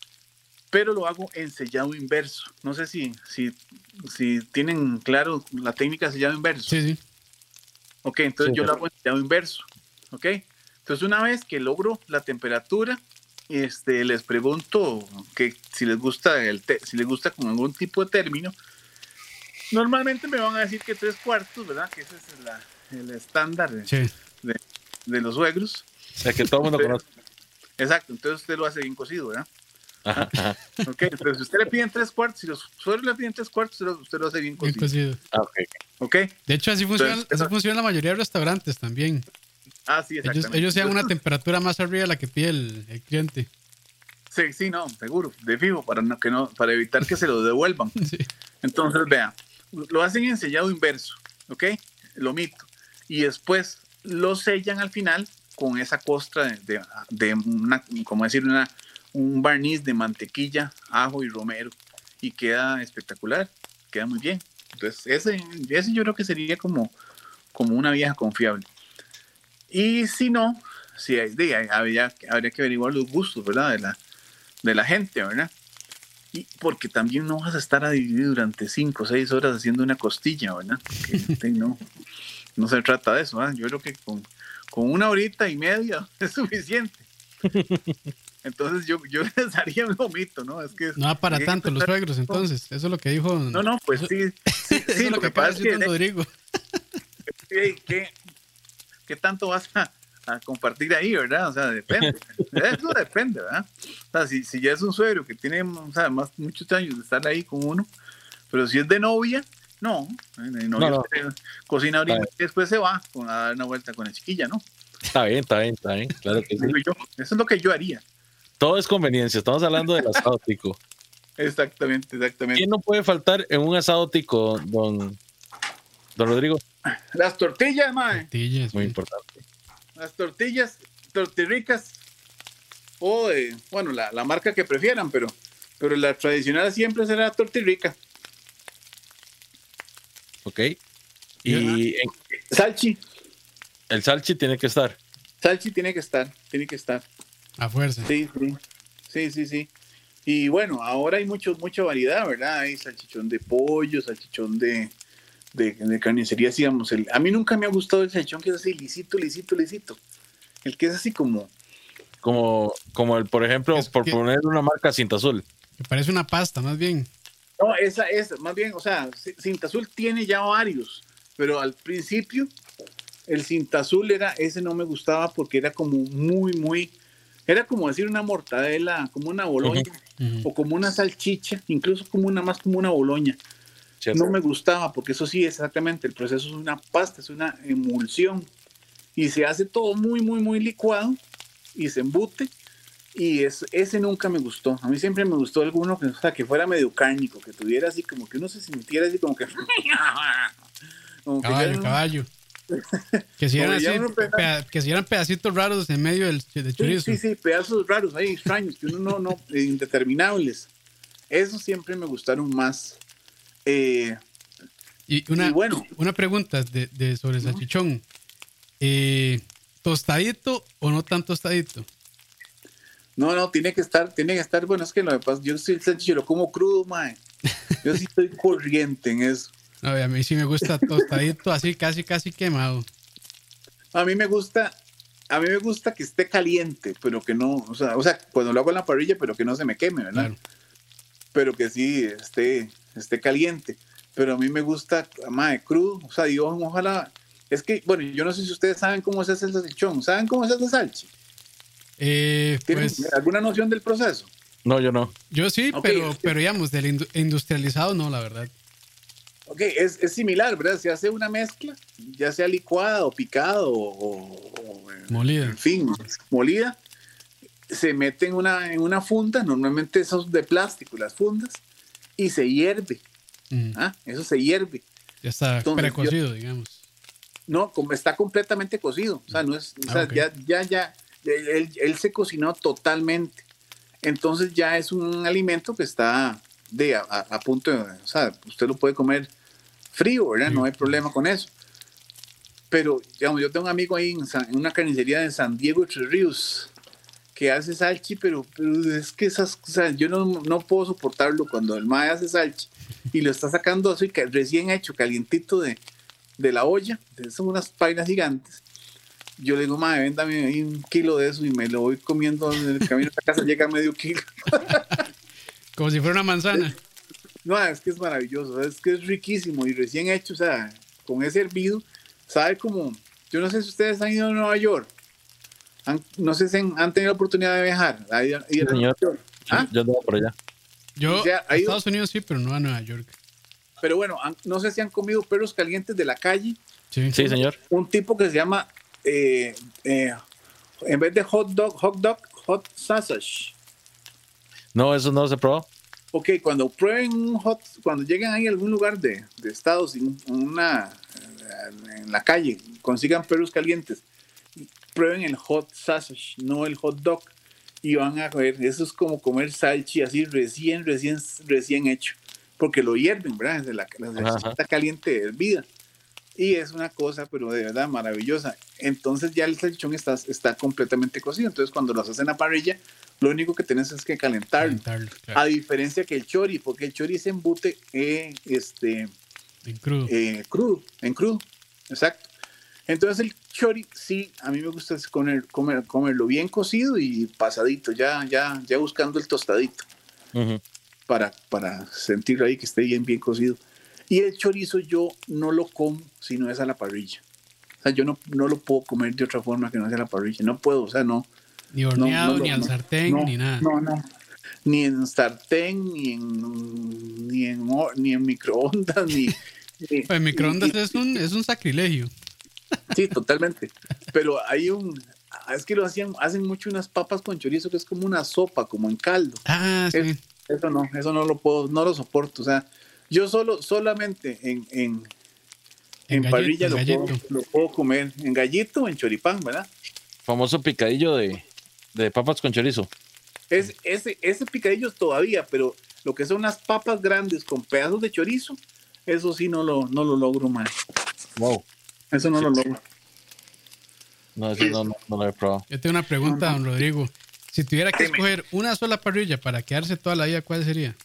Pero lo hago en sellado inverso. No sé si, si, si tienen claro la técnica de sellado inverso. Sí, sí. Ok, entonces Sí, yo lo hago en sellado inverso. Ok, entonces una vez que logro la temperatura, este, les pregunto que si les gusta el te- si les gusta con algún tipo de término. Normalmente me van a decir que tres cuartos, ¿verdad? Que ese es la- el estándar de, Sí. de los suegros. O sea, que todo el mundo conoce. Exacto, entonces usted lo hace bien cocido, ¿verdad? Ajá, ajá. [LAUGHS] Ok, pero si usted le piden tres cuartos, si los suegros le piden tres cuartos, usted lo, hace bien Bien cocido. cocido. Ah, ok. Ok, De hecho, así funciona, Entonces, así eso- funciona la mayoría de restaurantes también. ah, sí, Ellos, exactamente. ellos se dan una temperatura más arriba de la que pide el, el cliente. Sí, sí, no, seguro, de fijo, para, no, que no, para evitar que se lo devuelvan. [LAUGHS] Sí. Entonces, vea, lo hacen en sellado inverso, ¿ok? Lo mito. Y después lo sellan al final con esa costra de, de- de una, como decir, una, un barniz de mantequilla, ajo y romero. Y queda espectacular, queda muy bien. Entonces, ese, ese yo creo que sería como, como una vieja confiable. Y si no, si hay, habría, habría que averiguar los gustos, ¿verdad? De la, de la gente, ¿verdad? Y porque también no vas a estar a dividir durante 5 o 6 horas haciendo una costilla, ¿verdad? Que, no, no se trata de eso, ¿verdad? Yo creo que con, con una horita y media [LAUGHS] es suficiente. Entonces yo, yo [LAUGHS] les daría un lomito, ¿no? Es que No para tanto los suegros, entonces. Eso es lo que dijo. No, no, pues sí. [LAUGHS] Sí, eso sí, es lo que pasa es que don Rodrigo. ¿qué, qué, qué tanto vas a, a compartir ahí, verdad? O sea, depende. [LAUGHS] Eso depende, ¿verdad? O sea, si, si ya es un suegro que tiene o sea, más, muchos años de estar ahí con uno, pero si es de novia, no. De novia No, no. usted cocina ahorita Vale. y después se va con- a dar una vuelta con la chiquilla, ¿no? Está bien, está bien, está bien. Claro que sí. Digo yo, eso es lo que yo haría. Todo es conveniencia. Estamos hablando del asado tico. Exactamente, exactamente. ¿Quién no puede faltar en un asado tico, don, don Rodrigo? Las tortillas, mae. Tortillas, Muy sí. importante. Las tortillas, tortirricas, o de, bueno, la, la marca que prefieran, pero, pero la tradicional siempre será tortirrica. ¿Ok? Y en- Salchi, el salchi tiene que estar. salchi tiene que estar, tiene que estar. A fuerza. Sí, sí, sí, sí, sí. Y bueno, ahora hay mucho, mucha variedad, ¿verdad? Hay salchichón de pollo, salchichón de, de, de carnicería, digamos. El, a mí nunca me ha gustado el salchichón que es así, lisito, lisito, lisito. El que es así como, Como, como el, por ejemplo, Es por que- poner una marca cinta azul. Me parece una pasta, más bien. No, esa es, más bien, o sea, Cinta Azul tiene ya varios, pero al principio el Cinta Azul era, ese no me gustaba porque era como muy, muy, era como decir una mortadela, como una boloña, o como una salchicha, incluso como una más como una boloña. No me gustaba porque eso sí, exactamente, el proceso es una pasta, es una emulsión y se hace todo muy, muy, muy licuado y se embute y es, ese nunca me gustó. A mí siempre me gustó alguno que, o sea, que fuera medio cárnico, que tuviera así como que uno se sintiera así como que... como que ya Caballo, no- caballo. Que si eran así, peda- que si eran pedacitos raros en medio del de chorizo. sí, sí, pedazos raros ahí, extraños, que uno no, no, eh, indeterminables. Esos siempre me gustaron más. Eh, Y una, y bueno, una pregunta de, de sobre el salchichón. Eh, ¿Tostadito o no tan tostadito? No, no, tiene que estar, tiene que estar, bueno, es que lo que pasa, yo sí el salchicho lo como crudo, mae. Yo sí estoy corriente en eso. No, a mí sí me gusta tostadito, así casi, casi quemado. A mí me gusta, a mí me gusta que esté caliente, pero que no, o sea, o sea, cuando lo hago en la parrilla, pero que no se me queme, ¿verdad? Claro. Pero que sí esté, esté caliente. Pero a mí me gusta, mae, crudo, o sea, Dios, ojalá. Es que, bueno, yo no sé si ustedes saben cómo se hace el salchichón. ¿Saben cómo se hace el salchi? Eh, ¿Tienen pues alguna noción del proceso? No, yo no. yo sí, pero, pero digamos, del indu- industrializado no, la verdad. Ok, es, es similar, ¿verdad? Se hace una mezcla, ya sea licuada o picada o, Molida. en fin, molida. Se mete en una, en una funda, normalmente esos de plástico, las fundas, y se hierve. Mm, ¿ah? Eso se hierve. Ya está Entonces, yo- precocido, digamos. No, como está completamente cocido. O sea, no es, o Ah, sea, ya, ya, ya, él, él se cocinó totalmente. Entonces ya es un alimento que está de a- a punto de, o sea, usted lo puede comer frío, ¿verdad? No hay problema con eso. Pero, digamos, yo tengo un amigo ahí en, San- en una carnicería de San Diego Tres Ríos que hace salchi, pero, pero es que esas, sea, yo no, no puedo soportarlo cuando el mae hace salchi y lo está sacando así recién hecho, calientito de, de la olla, son unas painas gigantes. Yo le digo, madre, véndame un kilo de eso y me lo voy comiendo en el camino a la casa, llega medio kilo. [LAUGHS] Como si fuera una manzana. No, es que es maravilloso, es que es riquísimo y recién hecho, o sea, con ese hervido, sabe como, yo no sé si ustedes han ido a Nueva York, Han- no sé si han, han tenido la oportunidad de viajar. a ir a- ir a Sí, señor. Nueva York. ¿Ah? Yo por allá. Yo, O sea, a Estados Unidos sí, pero no a Nueva York. Pero bueno, han- no sé si han comido perros calientes de la calle, Sí. Sí, señor. un tipo que se llama, eh, eh, en vez de hot dog, hot dog, hot sausage. No, eso no se probó. Ok, cuando prueben un hot, cuando lleguen ahí a algún lugar de, de Estados, en una, en la calle, consigan perros calientes, prueben el hot sausage, no el hot dog, y van a ver, eso es como comer salchi así recién, recién, recién hecho, porque lo hierven, ¿verdad? La, la salchicha está caliente, hervida, y es una cosa, pero de verdad maravillosa. Entonces ya el salchichón está, está completamente cocido, entonces cuando los hacen a parrilla, lo único que tienes es que calentarlo. Calentarlo, claro, A diferencia que el chori, porque el chori se embute eh, este, en crudo. eh, crudo, en crudo, exacto. Entonces el chori, sí, a mí me gusta es comer, comer, comerlo bien cocido y pasadito, ya, ya, ya buscando el tostadito para, para sentirlo ahí que esté bien, bien cocido. Y el chorizo yo no lo como si no es a la parrilla. O sea, yo no, no lo puedo comer de otra forma que no sea a la parrilla. No puedo, o sea, no. Ni horneado, no, no, ni al sartén, no, ni nada. No, no. Ni en sartén, ni en, ni en, ni en microondas, ni. [LAUGHS] ni- Pues microondas ni- es un, es un sacrilegio. [LAUGHS] Sí, totalmente. [LAUGHS] Pero hay un. Es que lo hacían, hacen mucho unas papas con chorizo que es como una sopa, como en caldo. Ah, sí. Es- Eso no, eso no lo puedo, no lo soporto. O sea, yo solo, solamente en, en, En parrilla lo puedo, lo puedo comer. En gallito o en choripán, ¿verdad? Famoso picadillo de, de papas con chorizo. Es, ese, ese picadillo todavía, pero lo que son las papas grandes con pedazos de chorizo, eso sí no lo, no lo logro, man. Wow. Eso no lo logro. No, eso no, no, no lo he probado. Yo tengo una pregunta, don Rodrigo. Si tuviera que Dime. escoger una sola parrilla para quedarse toda la vida, ¿cuál sería?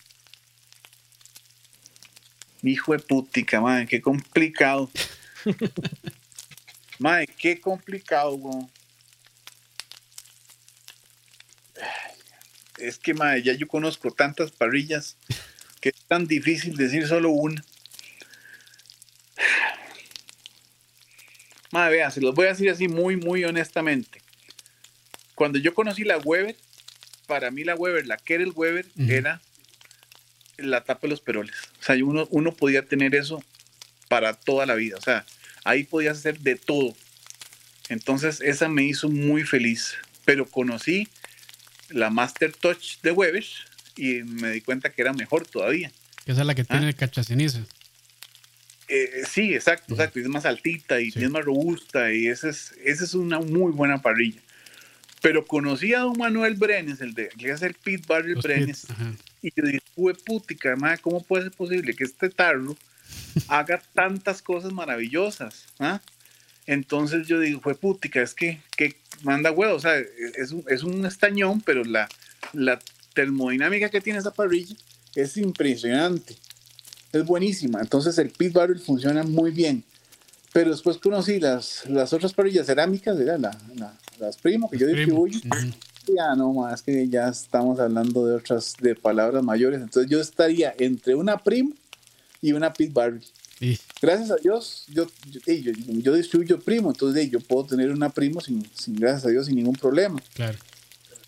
Hijo de putica, madre, qué complicado. [LAUGHS] madre, qué complicado, weón. Es que, madre, ya yo conozco tantas parrillas que es tan difícil decir solo una. Madre, vea, se los voy a decir así muy, muy honestamente. Cuando yo conocí la Weber, para mí la Weber, la Kettle Weber, Ujú. era la tapa de los peroles. O sea, uno, uno podía tener eso para toda la vida. O sea, ahí podías hacer de todo. Entonces, esa me hizo muy feliz. Pero conocí la Master Touch de Weber y me di cuenta que era mejor todavía. Esa es la que tiene Ah. el cachaceniza. Eh, sí, exacto, Ujú. exacto. Es más altita y Sí. es más robusta y esa es, esa es una muy buena parrilla. Pero conocí a don Manuel Brenes, el de que hace el Pit Barrel Los Brenes, pits, y yo dije, fue putica, madre, ¿cómo puede ser posible que este tarro [LAUGHS] haga tantas cosas maravillosas? ah?" Entonces yo digo, fue putica, es que, que manda huevo, o sea, es un, es un estañón, pero la, la termodinámica que tiene esa parrilla es impresionante. Es buenísima. Entonces el pit barrel funciona muy bien. Pero después conocí las, las otras parrillas cerámicas, era la, las primo que yo distribuyo. Ya no más que ya estamos hablando de otras de palabras mayores. Entonces yo estaría entre una primo y una pit barrel. Gracias a Dios, yo, yo, yo, distribuyo primo, entonces yo puedo tener una primo sin, sin, gracias a Dios, sin ningún problema. Claro.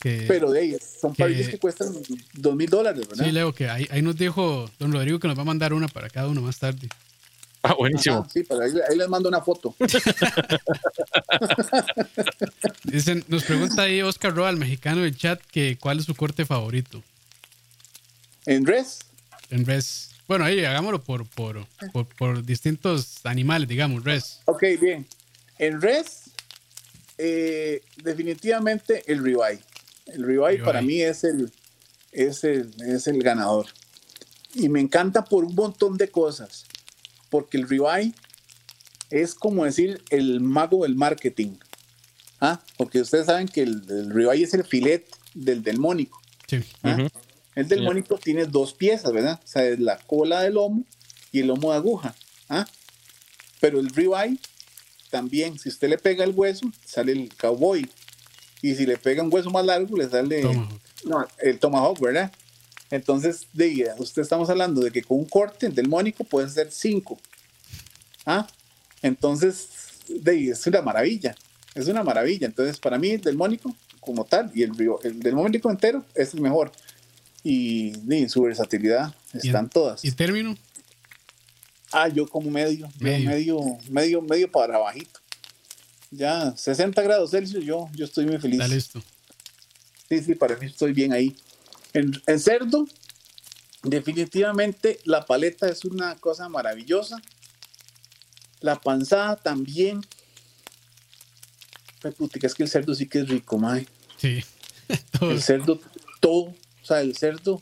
Pero de ellas, son parrillas que cuestan dos mil dólares, ¿verdad? Sí, Leo, que ahí, ahí, nos dijo don Rodrigo que nos va a mandar una para cada uno más tarde. Ah, buenísimo. sí, pero ahí, les mando una foto. [LAUGHS] Dicen, nos pregunta ahí Oscar Roa, el mexicano del chat, que cuál es su corte favorito. ¿En res? En res. Bueno, ahí hagámoslo por, por, por, distintos animales, digamos, res. Ok, bien. En res, eh, definitivamente el ribeye. El ribeye, para mí es el, es, el, es el ganador. Y me encanta por un montón de cosas. Porque el ribeye es como decir el mago del marketing. ¿Ah? Porque ustedes saben que el, el ribeye es el filet del delmónico. Sí. ¿Ah? El del mónico tiene dos piezas, ¿verdad? O sea, es la cola del lomo y el lomo de aguja. ¿ah? Pero el ribeye también, si usted le pega el hueso, sale el cowboy. Y si le pega un hueso más largo, le sale No, el tomahawk, ¿verdad? Entonces, de, usted estamos hablando de que con un corte del mónico puede ser cinco. ¿Ah? Entonces, de, es una maravilla. Es una maravilla. Entonces, para mí, el del mónico como tal y el, el del mónico entero es el mejor y, en su versatilidad están todas. ¿Y término? Ah, yo como medio, medio, medio, medio, para bajito. Ya 60 grados Celsius, yo, yo estoy muy feliz. Está listo. Sí, sí, para mí estoy bien ahí. En, en cerdo, definitivamente la paleta es una cosa maravillosa. La panzada también. Putica, es que el cerdo sí que es rico, mae. Sí. [LAUGHS] el cerdo, todo sea, el cerdo,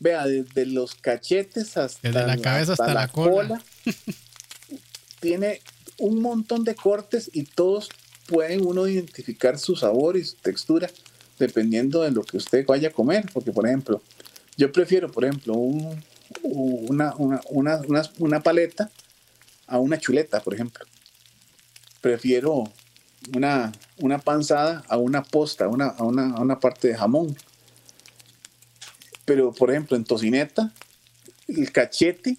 vea, desde los cachetes hasta, la cabeza hasta, la, cola, [LAUGHS] tiene un montón de cortes y todos pueden uno identificar su sabor y su textura dependiendo de lo que usted vaya a comer. Porque, por ejemplo, yo prefiero, por ejemplo, una, una, paleta a una chuleta, por ejemplo. Prefiero una, una panzada a una posta, una, a, una, a una parte de jamón. Pero, por ejemplo, en tocineta, el cachete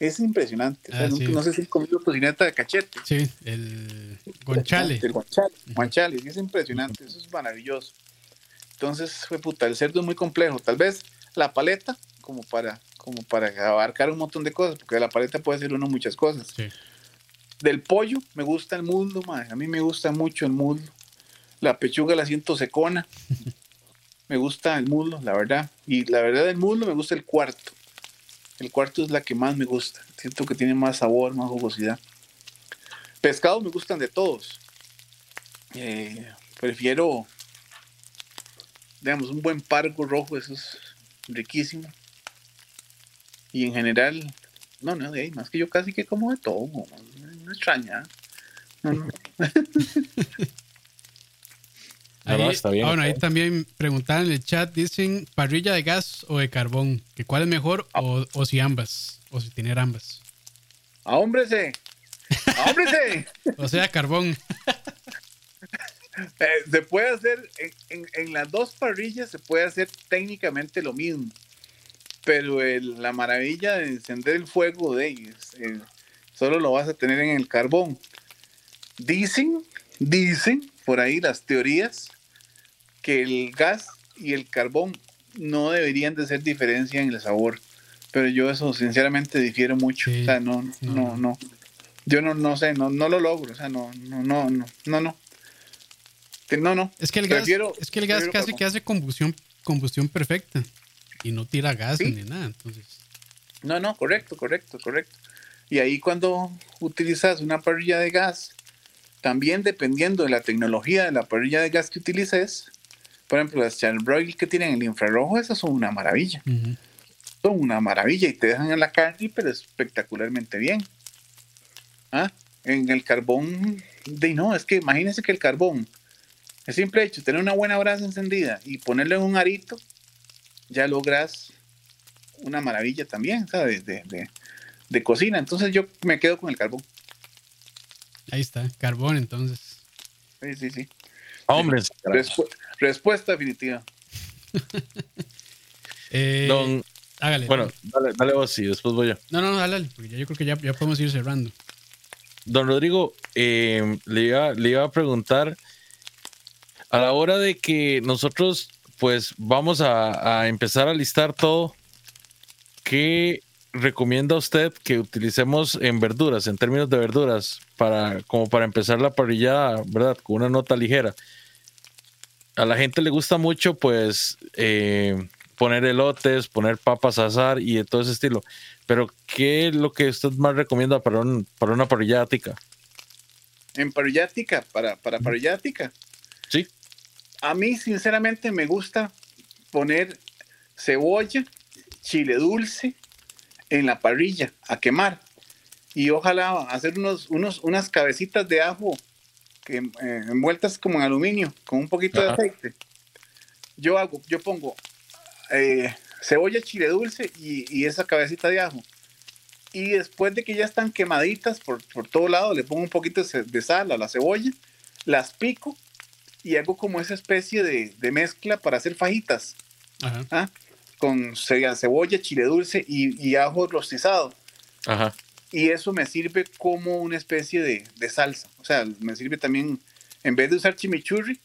es impresionante. Ah, no, sé si he comido tocineta de cachete. Sí, el guanchale. El guanchale, guanchale, es impresionante, eso es maravilloso. Entonces, fue puta, el cerdo es muy complejo. Tal vez la paleta, como para, como para abarcar un montón de cosas, porque la paleta puede ser uno muchas cosas. Sí. Del pollo, me gusta el muslo, a mí me gusta mucho el muslo. La pechuga la siento secona. [LAUGHS] me gusta el muslo, la verdad. Y la verdad del muslo me gusta el cuarto. El cuarto es la que más me gusta. Siento que tiene más sabor, más jugosidad. Pescados me gustan de todos. Eh, prefiero, digamos, un buen pargo rojo, eso es riquísimo. Y en general, no, no, de ahí, más que yo casi que como de todo, no, extraña. [LAUGHS] Ahí, Bueno, ahí también preguntaban en el chat, dicen parrilla de gas o de carbón, que cuál es mejor o, o si ambas, o si tener ambas. ¡A hombre se! ¡A hombre se! [LAUGHS] o sea, carbón. [LAUGHS] Eh, se puede hacer, en, en, las dos parrillas se puede hacer técnicamente lo mismo, pero la maravilla de encender el fuego de ellos, eh, solo lo vas a tener en el carbón. Dicen, dicen por ahí las teorías que el gas y el carbón no deberían de ser diferencia en el sabor. Pero yo eso sinceramente difiero mucho. O sea, no, no, no, Yo no, no sé, no, no lo logro. O sea, no, no, no, no, no, no. No, no. Es que el gas, es que el gas casi que hace combustión, combustión perfecta y no tira gas ni nada. Entonces. No, no, correcto, correcto, correcto. Y ahí cuando utilizas una parrilla de gas, también dependiendo de la tecnología de la parrilla de gas que utilices, por ejemplo, las Charbroil que tienen el infrarrojo, esas son una maravilla. Son una maravilla y te dejan en la carne, pero espectacularmente bien. ¿Ah? En el carbón, de no, es que imagínense que el carbón El simple hecho de tener una buena brasa encendida y ponerlo en un arito, ya logras una maravilla también, ¿sabes? De, de, de cocina. Entonces yo me quedo con el carbón. Ahí está, carbón entonces. Sí, sí, sí. Hombre, Respu- respuesta definitiva. [LAUGHS] Eh, don, hágale. bueno, dale, dale vos y después voy yo. No, no, no, dale, porque ya yo creo que ya, ya podemos ir cerrando. Don Rodrigo, eh, le, iba, le iba a preguntar, a la hora de que nosotros pues vamos a, a empezar a listar todo, ¿qué recomienda usted que utilicemos en verduras, en términos de verduras, para, como para empezar la parrillada, ¿verdad? Con una nota ligera. A la gente le gusta mucho pues eh, poner elotes, poner papas a asar y de todo ese estilo. Pero, ¿qué es lo que usted más recomienda para, un, para una parrillada tica? En parrillática, para, para parrillática. Sí. A mí, sinceramente, me gusta poner cebolla, chile dulce en la parrilla a quemar. Y ojalá hacer unos, unos, unas cabecitas de ajo que, eh, envueltas como en aluminio, con un poquito Ajá. de aceite. Yo hago, yo pongo eh, cebolla, chile dulce y, y esa cabecita de ajo. Y después de que ya están quemaditas por, por todo lado, le pongo un poquito de sal a la cebolla, las pico y hago como esa especie de, de mezcla para hacer fajitas Ajá. ¿ah? con ce- cebolla, chile dulce y, y ajo rostizado. Ajá. Y eso me sirve como una especie de, de salsa. O sea, me sirve también, en vez de usar chimichurri,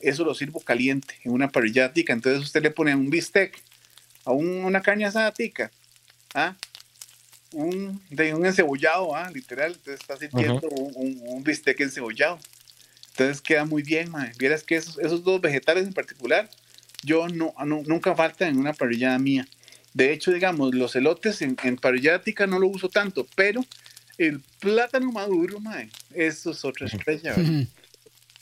eso lo sirvo caliente en una parrillada tica. Entonces usted le pone un bistec a un- una carne asada tica, ¿ah? un, de un encebollado, ¿ah? literal. Entonces está sirviendo un, un- un bistec encebollado. Entonces queda muy bien, man. Vieras que esos, esos dos vegetales en particular, yo no, no- nunca faltan en una parrillada mía. De hecho, digamos, los elotes en, en no lo uso tanto, pero el plátano maduro, mae, eso es otra estrella, [LAUGHS] ¿verdad? Bien,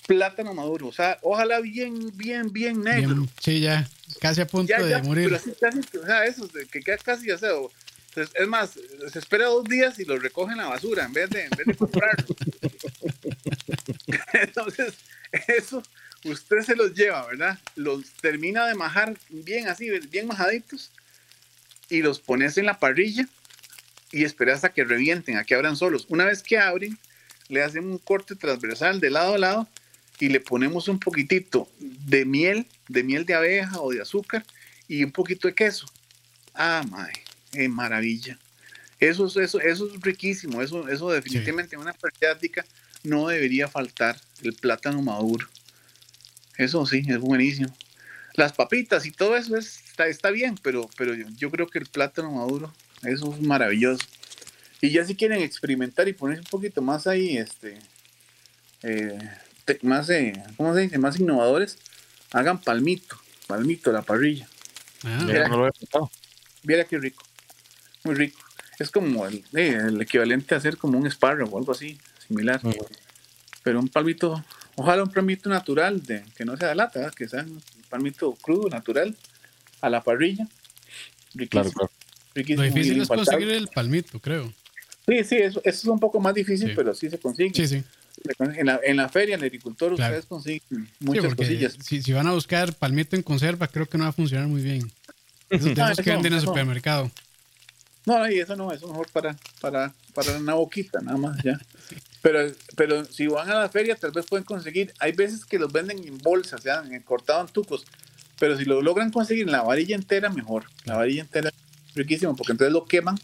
Plátano maduro, o sea, ojalá bien, bien, bien negro. sí, ya, casi a punto Ya, de ya, morir. pero así casi, o sea, esos de que queda casi asado. Entonces, es más, se espera dos días y lo recoge en la basura en vez de, en vez de comprarlo. [LAUGHS] Entonces, eso usted se los lleva, ¿verdad? Los termina de majar bien así, bien majaditos y los pones en la parrilla y esperas a que revienten, a que abran solos. Una vez que abren, le hacemos un corte transversal de lado a lado y le ponemos un poquitito de miel, de miel de abeja o de azúcar y un poquito de queso. Ah, mae, qué maravilla. Eso, es- eso, eso es riquísimo. Eso, eso definitivamente en una parrilla no debería faltar el plátano maduro. Eso sí, es buenísimo. Las papitas y todo eso es- está, está bien, pero, pero yo, yo creo que el plátano maduro, eso es maravilloso. Y ya si quieren experimentar y ponerse un poquito más ahí, este, eh, te- más, eh, ¿cómo se dice? Más innovadores, hagan palmito, palmito, la parrilla. Ah, no lo he pensado. Viera qué rico, muy rico. Es como el, eh, el equivalente a hacer como un espárrago o algo así, similar. Ujú. Pero un palmito, ojalá un palmito natural, de, que no sea de lata, ¿verdad? que sea un palmito crudo, natural, a la parrilla. Riquísimo. Claro, claro. riquísimo Lo difícil es conseguir el palmito, creo. Sí, sí, eso, eso es un poco más difícil, Sí. pero sí se consigue. Sí, sí. En la, en la feria, el agricultor, Claro. ustedes consiguen Sí, muchas porque cosillas. Si, si van a buscar palmito en conserva, creo que no va a funcionar muy bien. [LAUGHS] Esos de Ah, que eso, venden en el eso. supermercado. No, y eso no, eso mejor para, para, para una boquita, nada más, ya. [LAUGHS] Pero, pero si van a la feria, tal vez pueden conseguir. Hay veces que los venden en bolsas, ya, en cortado en tucos. Pero si lo logran conseguir en la varilla entera, mejor. La varilla entera es riquísimo, porque entonces lo queman,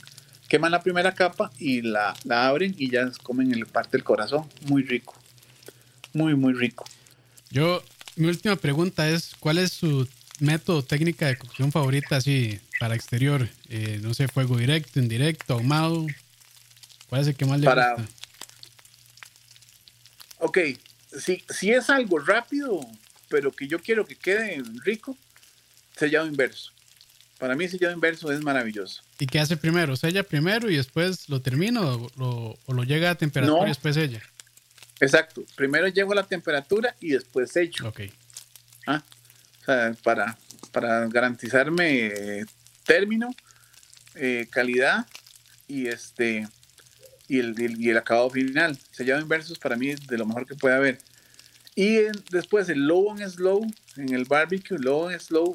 queman la primera capa y la, la abren y ya comen el parte del corazón. Muy rico. Muy, muy rico. Yo, mi última pregunta es, ¿cuál es su método, técnica de cocción favorita así para exterior? Eh, no sé, fuego directo, indirecto, ahumado. ¿Cuál es el que más le Para- gusta? Ok, si, si es algo rápido, pero que yo quiero que quede rico, sellado inverso. Para mí sellado inverso es maravilloso. ¿Y qué hace primero? ¿Sella primero y después lo termina o lo, o lo llega a temperatura No. y después sella? Exacto. Primero llego a la temperatura y después sello. Ok. ¿ah? O sea, para, para garantizarme eh, término, eh, calidad y este y el, y el- y el acabado final. Sellado inverso es para mí de lo mejor que puede haber. Y después el low and slow, en el barbecue, low and slow,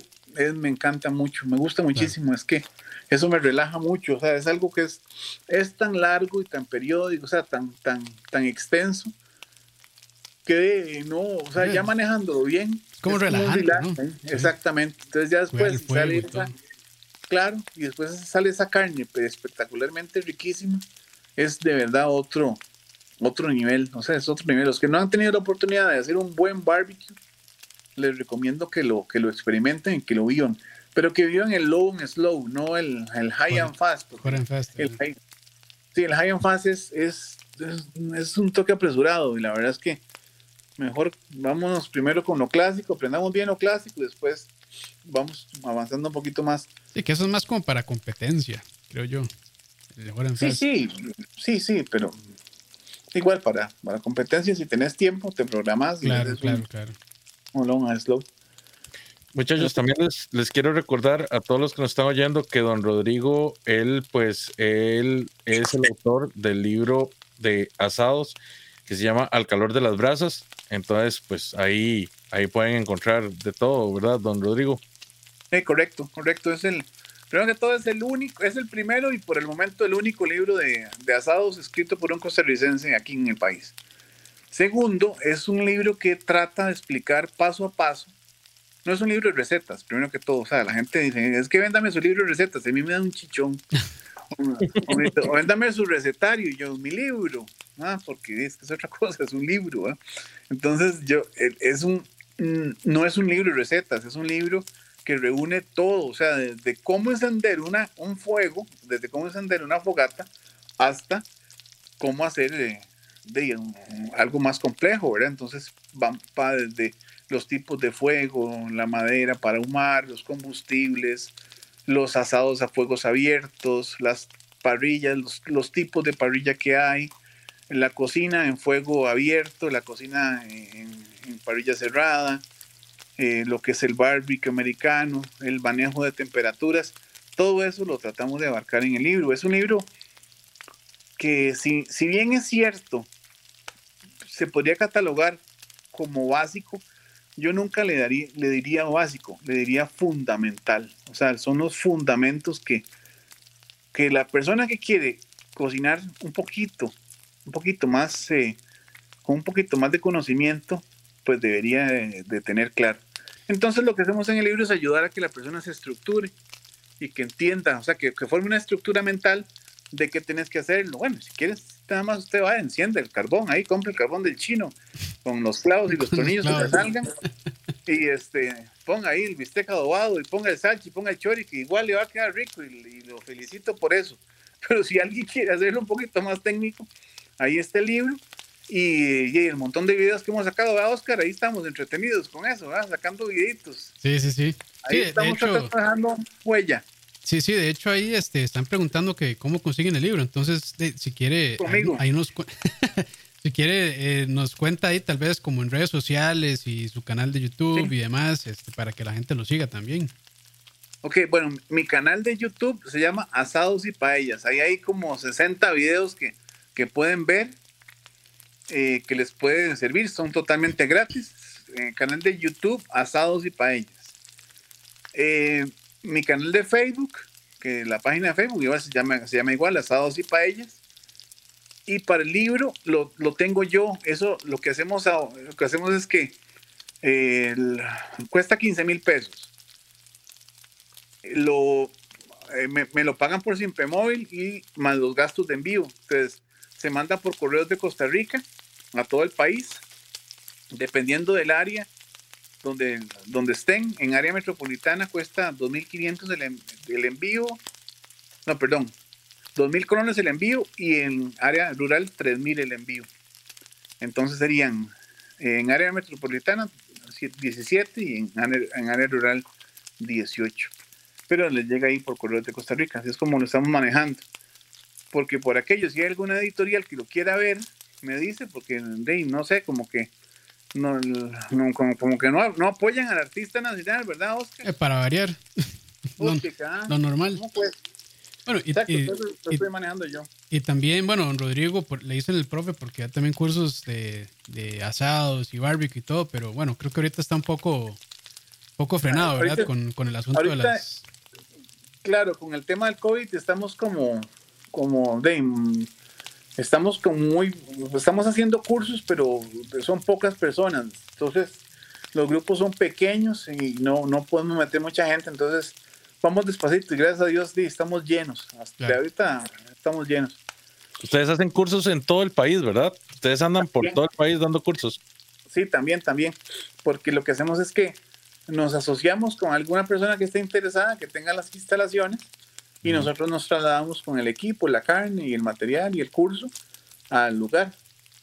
me encanta mucho, me gusta muchísimo. Es que eso me relaja mucho. O sea, es algo que es, es tan largo y tan periódico, o sea, tan, tan, tan extenso, que no, o sea, ya manejándolo bien. Como relajante. ¿no? Exactamente. Entonces ya después sale claro, y después sale esa carne espectacularmente riquísima. Es de verdad otro, otro nivel, o sea, es otro nivel. Los que no han tenido la oportunidad de hacer un buen barbecue, les recomiendo que lo, que lo experimenten, que lo vivan, pero que vivan el low and slow, no el, el high and fast. el sí, el high and fast es, es, es, un toque apresurado y la verdad es que mejor vámonos primero con lo clásico, aprendamos bien lo clásico y después vamos avanzando un poquito más. Sí, que eso es más como para competencia, creo yo. sí, sí, sí, sí, pero igual para, para competencia, si tenés tiempo, te programas. Claro, claro, claro. long slow. Muchachos, también les, quiero recordar a todos los que nos están oyendo que don Rodrigo, él pues, él es el autor del libro de asados que se llama Al calor de las brasas. Entonces, pues ahí, ahí pueden encontrar de todo, ¿verdad, don Rodrigo? Sí, correcto, correcto. Es el, Creo que todo es el único, es el primero y por el momento el único libro de, asados escrito por un costarricense aquí en el país. Segundo, es un libro que trata de explicar paso a paso. No es un libro de recetas, primero que todo. O sea, la gente dice, es que véndame su libro de recetas. A mí me da un chichón. [LAUGHS] o, véndame su recetario. Y yo, mi libro. Ah, porque es que es otra [LAUGHS] cosa, es un libro. ¿ah? Entonces, yo, es un, no es un libro de recetas, es un libro que reúne todo, o sea, desde cómo encender una, un fuego, desde cómo encender una fogata, hasta cómo hacer eh, de, algo más complejo, ¿verdad? Entonces van para desde los tipos de fuego, la madera para humar, los combustibles, los asados a fuegos abiertos, las parrillas, los, tipos de parrilla que hay, la cocina en fuego abierto, la cocina en parrilla cerrada, eh, lo que es el barbecue americano, el manejo de temperaturas, todo eso lo tratamos de abarcar en el libro. Es un libro que si, si bien es cierto, se podría catalogar como básico, yo nunca le, daría, le diría básico, le diría fundamental. O sea, son los fundamentos que, que la persona que quiere cocinar un poquito, un poquito más, eh, con un poquito más de conocimiento, pues debería de tener claro. Entonces lo que hacemos en el libro es ayudar a que la persona se estructure y que entienda, o sea, que, forme una estructura mental de qué tienes que hacerlo. Bueno, si quieres, nada más usted va, enciende el carbón, ahí compra el carbón del chino con los clavos y los [LAUGHS] tornillos que salgan y este, ponga ahí el bistec adobado y ponga el salchi, y ponga el chori, que igual le va a quedar rico y, y, lo felicito por eso. [LAUGHS] Pero si alguien quiere hacerlo un poquito más técnico, ahí está el libro y, el montón de videos que hemos sacado, ¿verdad, Oscar? Ahí estamos entretenidos con eso, ¿verdad? Sacando videitos. Sí, sí, sí. Ahí estamos trabajando huella. Sí, sí, de hecho ahí este, están preguntando que cómo consiguen el libro. Entonces, si quiere, ahí, nos [LAUGHS] si quiere, eh, nos cuenta ahí tal vez como en redes sociales y su canal de YouTube y demás, este, para que la gente lo siga también. Ok, bueno, mi canal de YouTube se llama Asados y Paellas. Ahí hay como 60 videos que, que pueden ver eh, que les pueden servir, son totalmente gratis. Eh, canal de YouTube, Asados y Paellas. Eh, mi canal de Facebook, que la página de Facebook igual se, llama, se llama igual, Asados y Paellas. Y para el libro lo, lo tengo yo. Eso lo que hacemos, lo que hacemos es que cuesta 15 mil pesos. Lo, me, lo pagan por Simple Móvil y más los gastos de envío. Entonces, se manda por correos de Costa Rica a todo el país, dependiendo del área donde, donde estén. En área metropolitana cuesta 2.500 el, el envío, no, perdón, 2.000 colones el envío y en área rural 3.000 el envío. Entonces serían en área metropolitana 17 y en área, en área rural 18. Pero les llega ahí por correo de Costa Rica, así es como lo estamos manejando. Porque por aquello, si hay alguna editorial que lo quiera ver, me dice, porque no sé, como que no, como, que no, no, apoyan al artista nacional, ¿verdad, Oscar? Eh, para variar. [LAUGHS] lo, normal. Bueno, y, Exacto, estoy manejando yo. Y también, bueno, don Rodrigo, le dicen el profe porque hay también cursos de, de, asados y barbecue y todo, pero bueno, creo que ahorita está un poco, poco frenado, ¿verdad? con, con, el asunto de las... Claro, con el tema del COVID estamos como, como de, estamos con muy, estamos haciendo cursos, pero son pocas personas, entonces los grupos son pequeños y no, no podemos meter mucha gente, entonces vamos despacito y gracias a Dios sí, estamos llenos. Hasta ahorita estamos llenos. Ustedes hacen cursos en todo el país, ¿verdad? Ustedes andan por todo el país dando cursos. Sí, también, también. Porque lo que hacemos es que nos asociamos con alguna persona que esté interesada, que tenga las instalaciones, y nosotros nos trasladamos con el equipo, la carne y el material y el curso al lugar.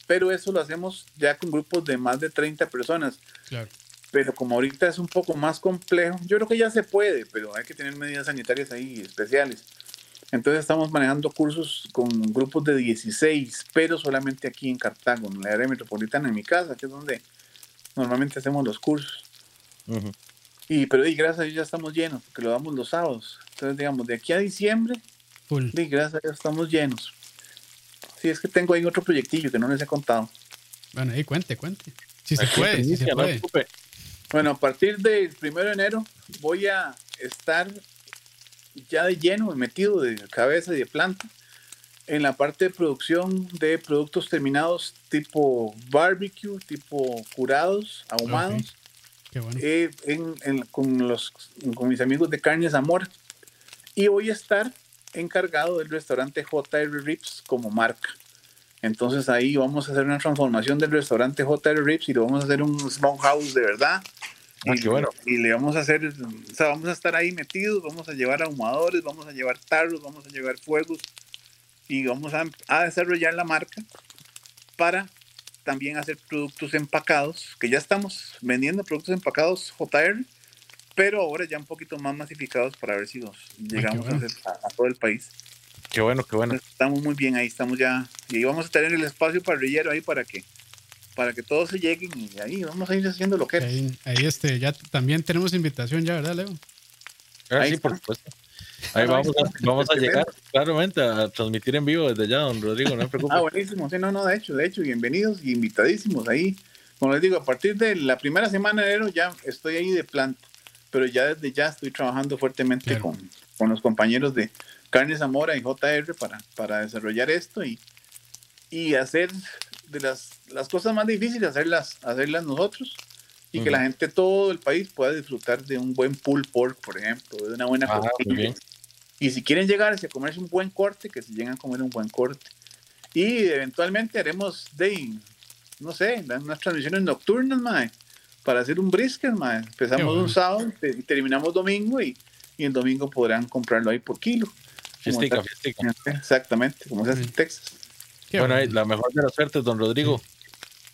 Pero eso lo hacemos ya con grupos de más de 30 personas. Claro pero como ahorita es un poco más complejo, yo creo que ya se puede, pero hay que tener medidas sanitarias ahí especiales. Entonces estamos manejando cursos con grupos de 16, pero solamente aquí en Cartago, en la área metropolitana, en mi casa, que es donde normalmente hacemos los cursos. Y pero y gracias a Dios ya estamos llenos, porque lo damos los sábados. Entonces, digamos, de aquí a diciembre, y gracias a Dios estamos llenos. Sí, es que tengo ahí otro proyectillo que no les he contado. Bueno, ahí cuente, cuente. Si se puede, si se puede. Bueno, a partir del primero de enero voy a estar ya de lleno, metido de cabeza y de planta en la parte de producción de productos terminados tipo barbecue, tipo curados, ahumados, eh, con, los, con mis amigos de Carnes Amor. Y voy a estar encargado del restaurante JR Rips como marca. Entonces ahí vamos a hacer una transformación del restaurante JR Rips y lo vamos a hacer un house de verdad. Ah, y, bueno. y le vamos a hacer, o sea, vamos a estar ahí metidos, vamos a llevar ahumadores, vamos a llevar tarros, vamos a llevar fuegos y vamos a, a desarrollar la marca para también hacer productos empacados, que ya estamos vendiendo productos empacados JR, pero ahora ya un poquito más masificados para ver si nos llegamos a, todo el país. Qué bueno, qué bueno. Estamos muy bien ahí, estamos ya. Y vamos a tener el espacio parrillero ahí para que para que todos se lleguen y ahí vamos a ir haciendo lo que ahí, Ahí este, ya también tenemos invitación ya, ¿verdad, Leo? Ah, sí, por supuesto. Ahí vamos a, vamos a llegar claramente a transmitir en vivo desde allá, don Rodrigo, no se preocupe. Ah, buenísimo, sí, no, no, de hecho, de hecho, bienvenidos y invitadísimos ahí. Como les digo, a partir de la primera semana de enero ya estoy ahí de planta, pero ya desde ya estoy trabajando fuertemente con, con los compañeros de Carnes Zamora y JR para, para desarrollar esto y, y hacer de las, las cosas más difíciles, hacerlas, hacerlas nosotros y que la gente todo el país pueda disfrutar de un buen pull pork, por ejemplo, de una buena ah, Y si quieren llegar a comerse un buen corte, que se lleguen a comer un buen corte. Y eventualmente haremos de, no sé, unas transmisiones nocturnas, mae, para hacer un brisket, mae. Empezamos un sábado y terminamos domingo y, y el domingo podrán comprarlo ahí por kilo. Exactamente, como se hace en Texas bueno, la mejor de las suertes, don Rodrigo.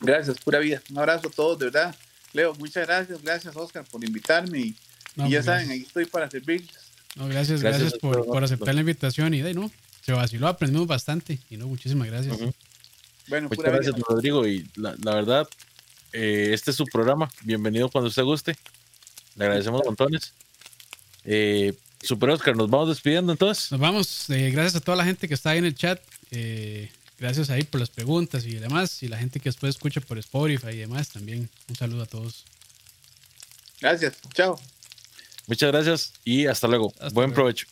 Gracias, pura vida. Un abrazo a todos, de verdad. Leo, muchas gracias. Gracias, Oscar, por invitarme. Y, ya saben, ahí estoy para servirles. No, gracias, gracias, por, aceptar la invitación. Y de no, se vaciló, aprendimos bastante. Y no, muchísimas gracias. Bueno, muchas gracias, don Rodrigo. Y la, verdad, eh, este es su programa. Bienvenido cuando usted guste. Le agradecemos montones. Eh, Super Oscar, nos vamos despidiendo entonces. Nos vamos. Eh, gracias a toda la gente que está ahí en el chat. Eh, Gracias ahí por las preguntas y demás. Y la gente que después escucha por Spotify y demás también. Un saludo a todos. Gracias. Chao. Muchas gracias y hasta luego. Buen provecho.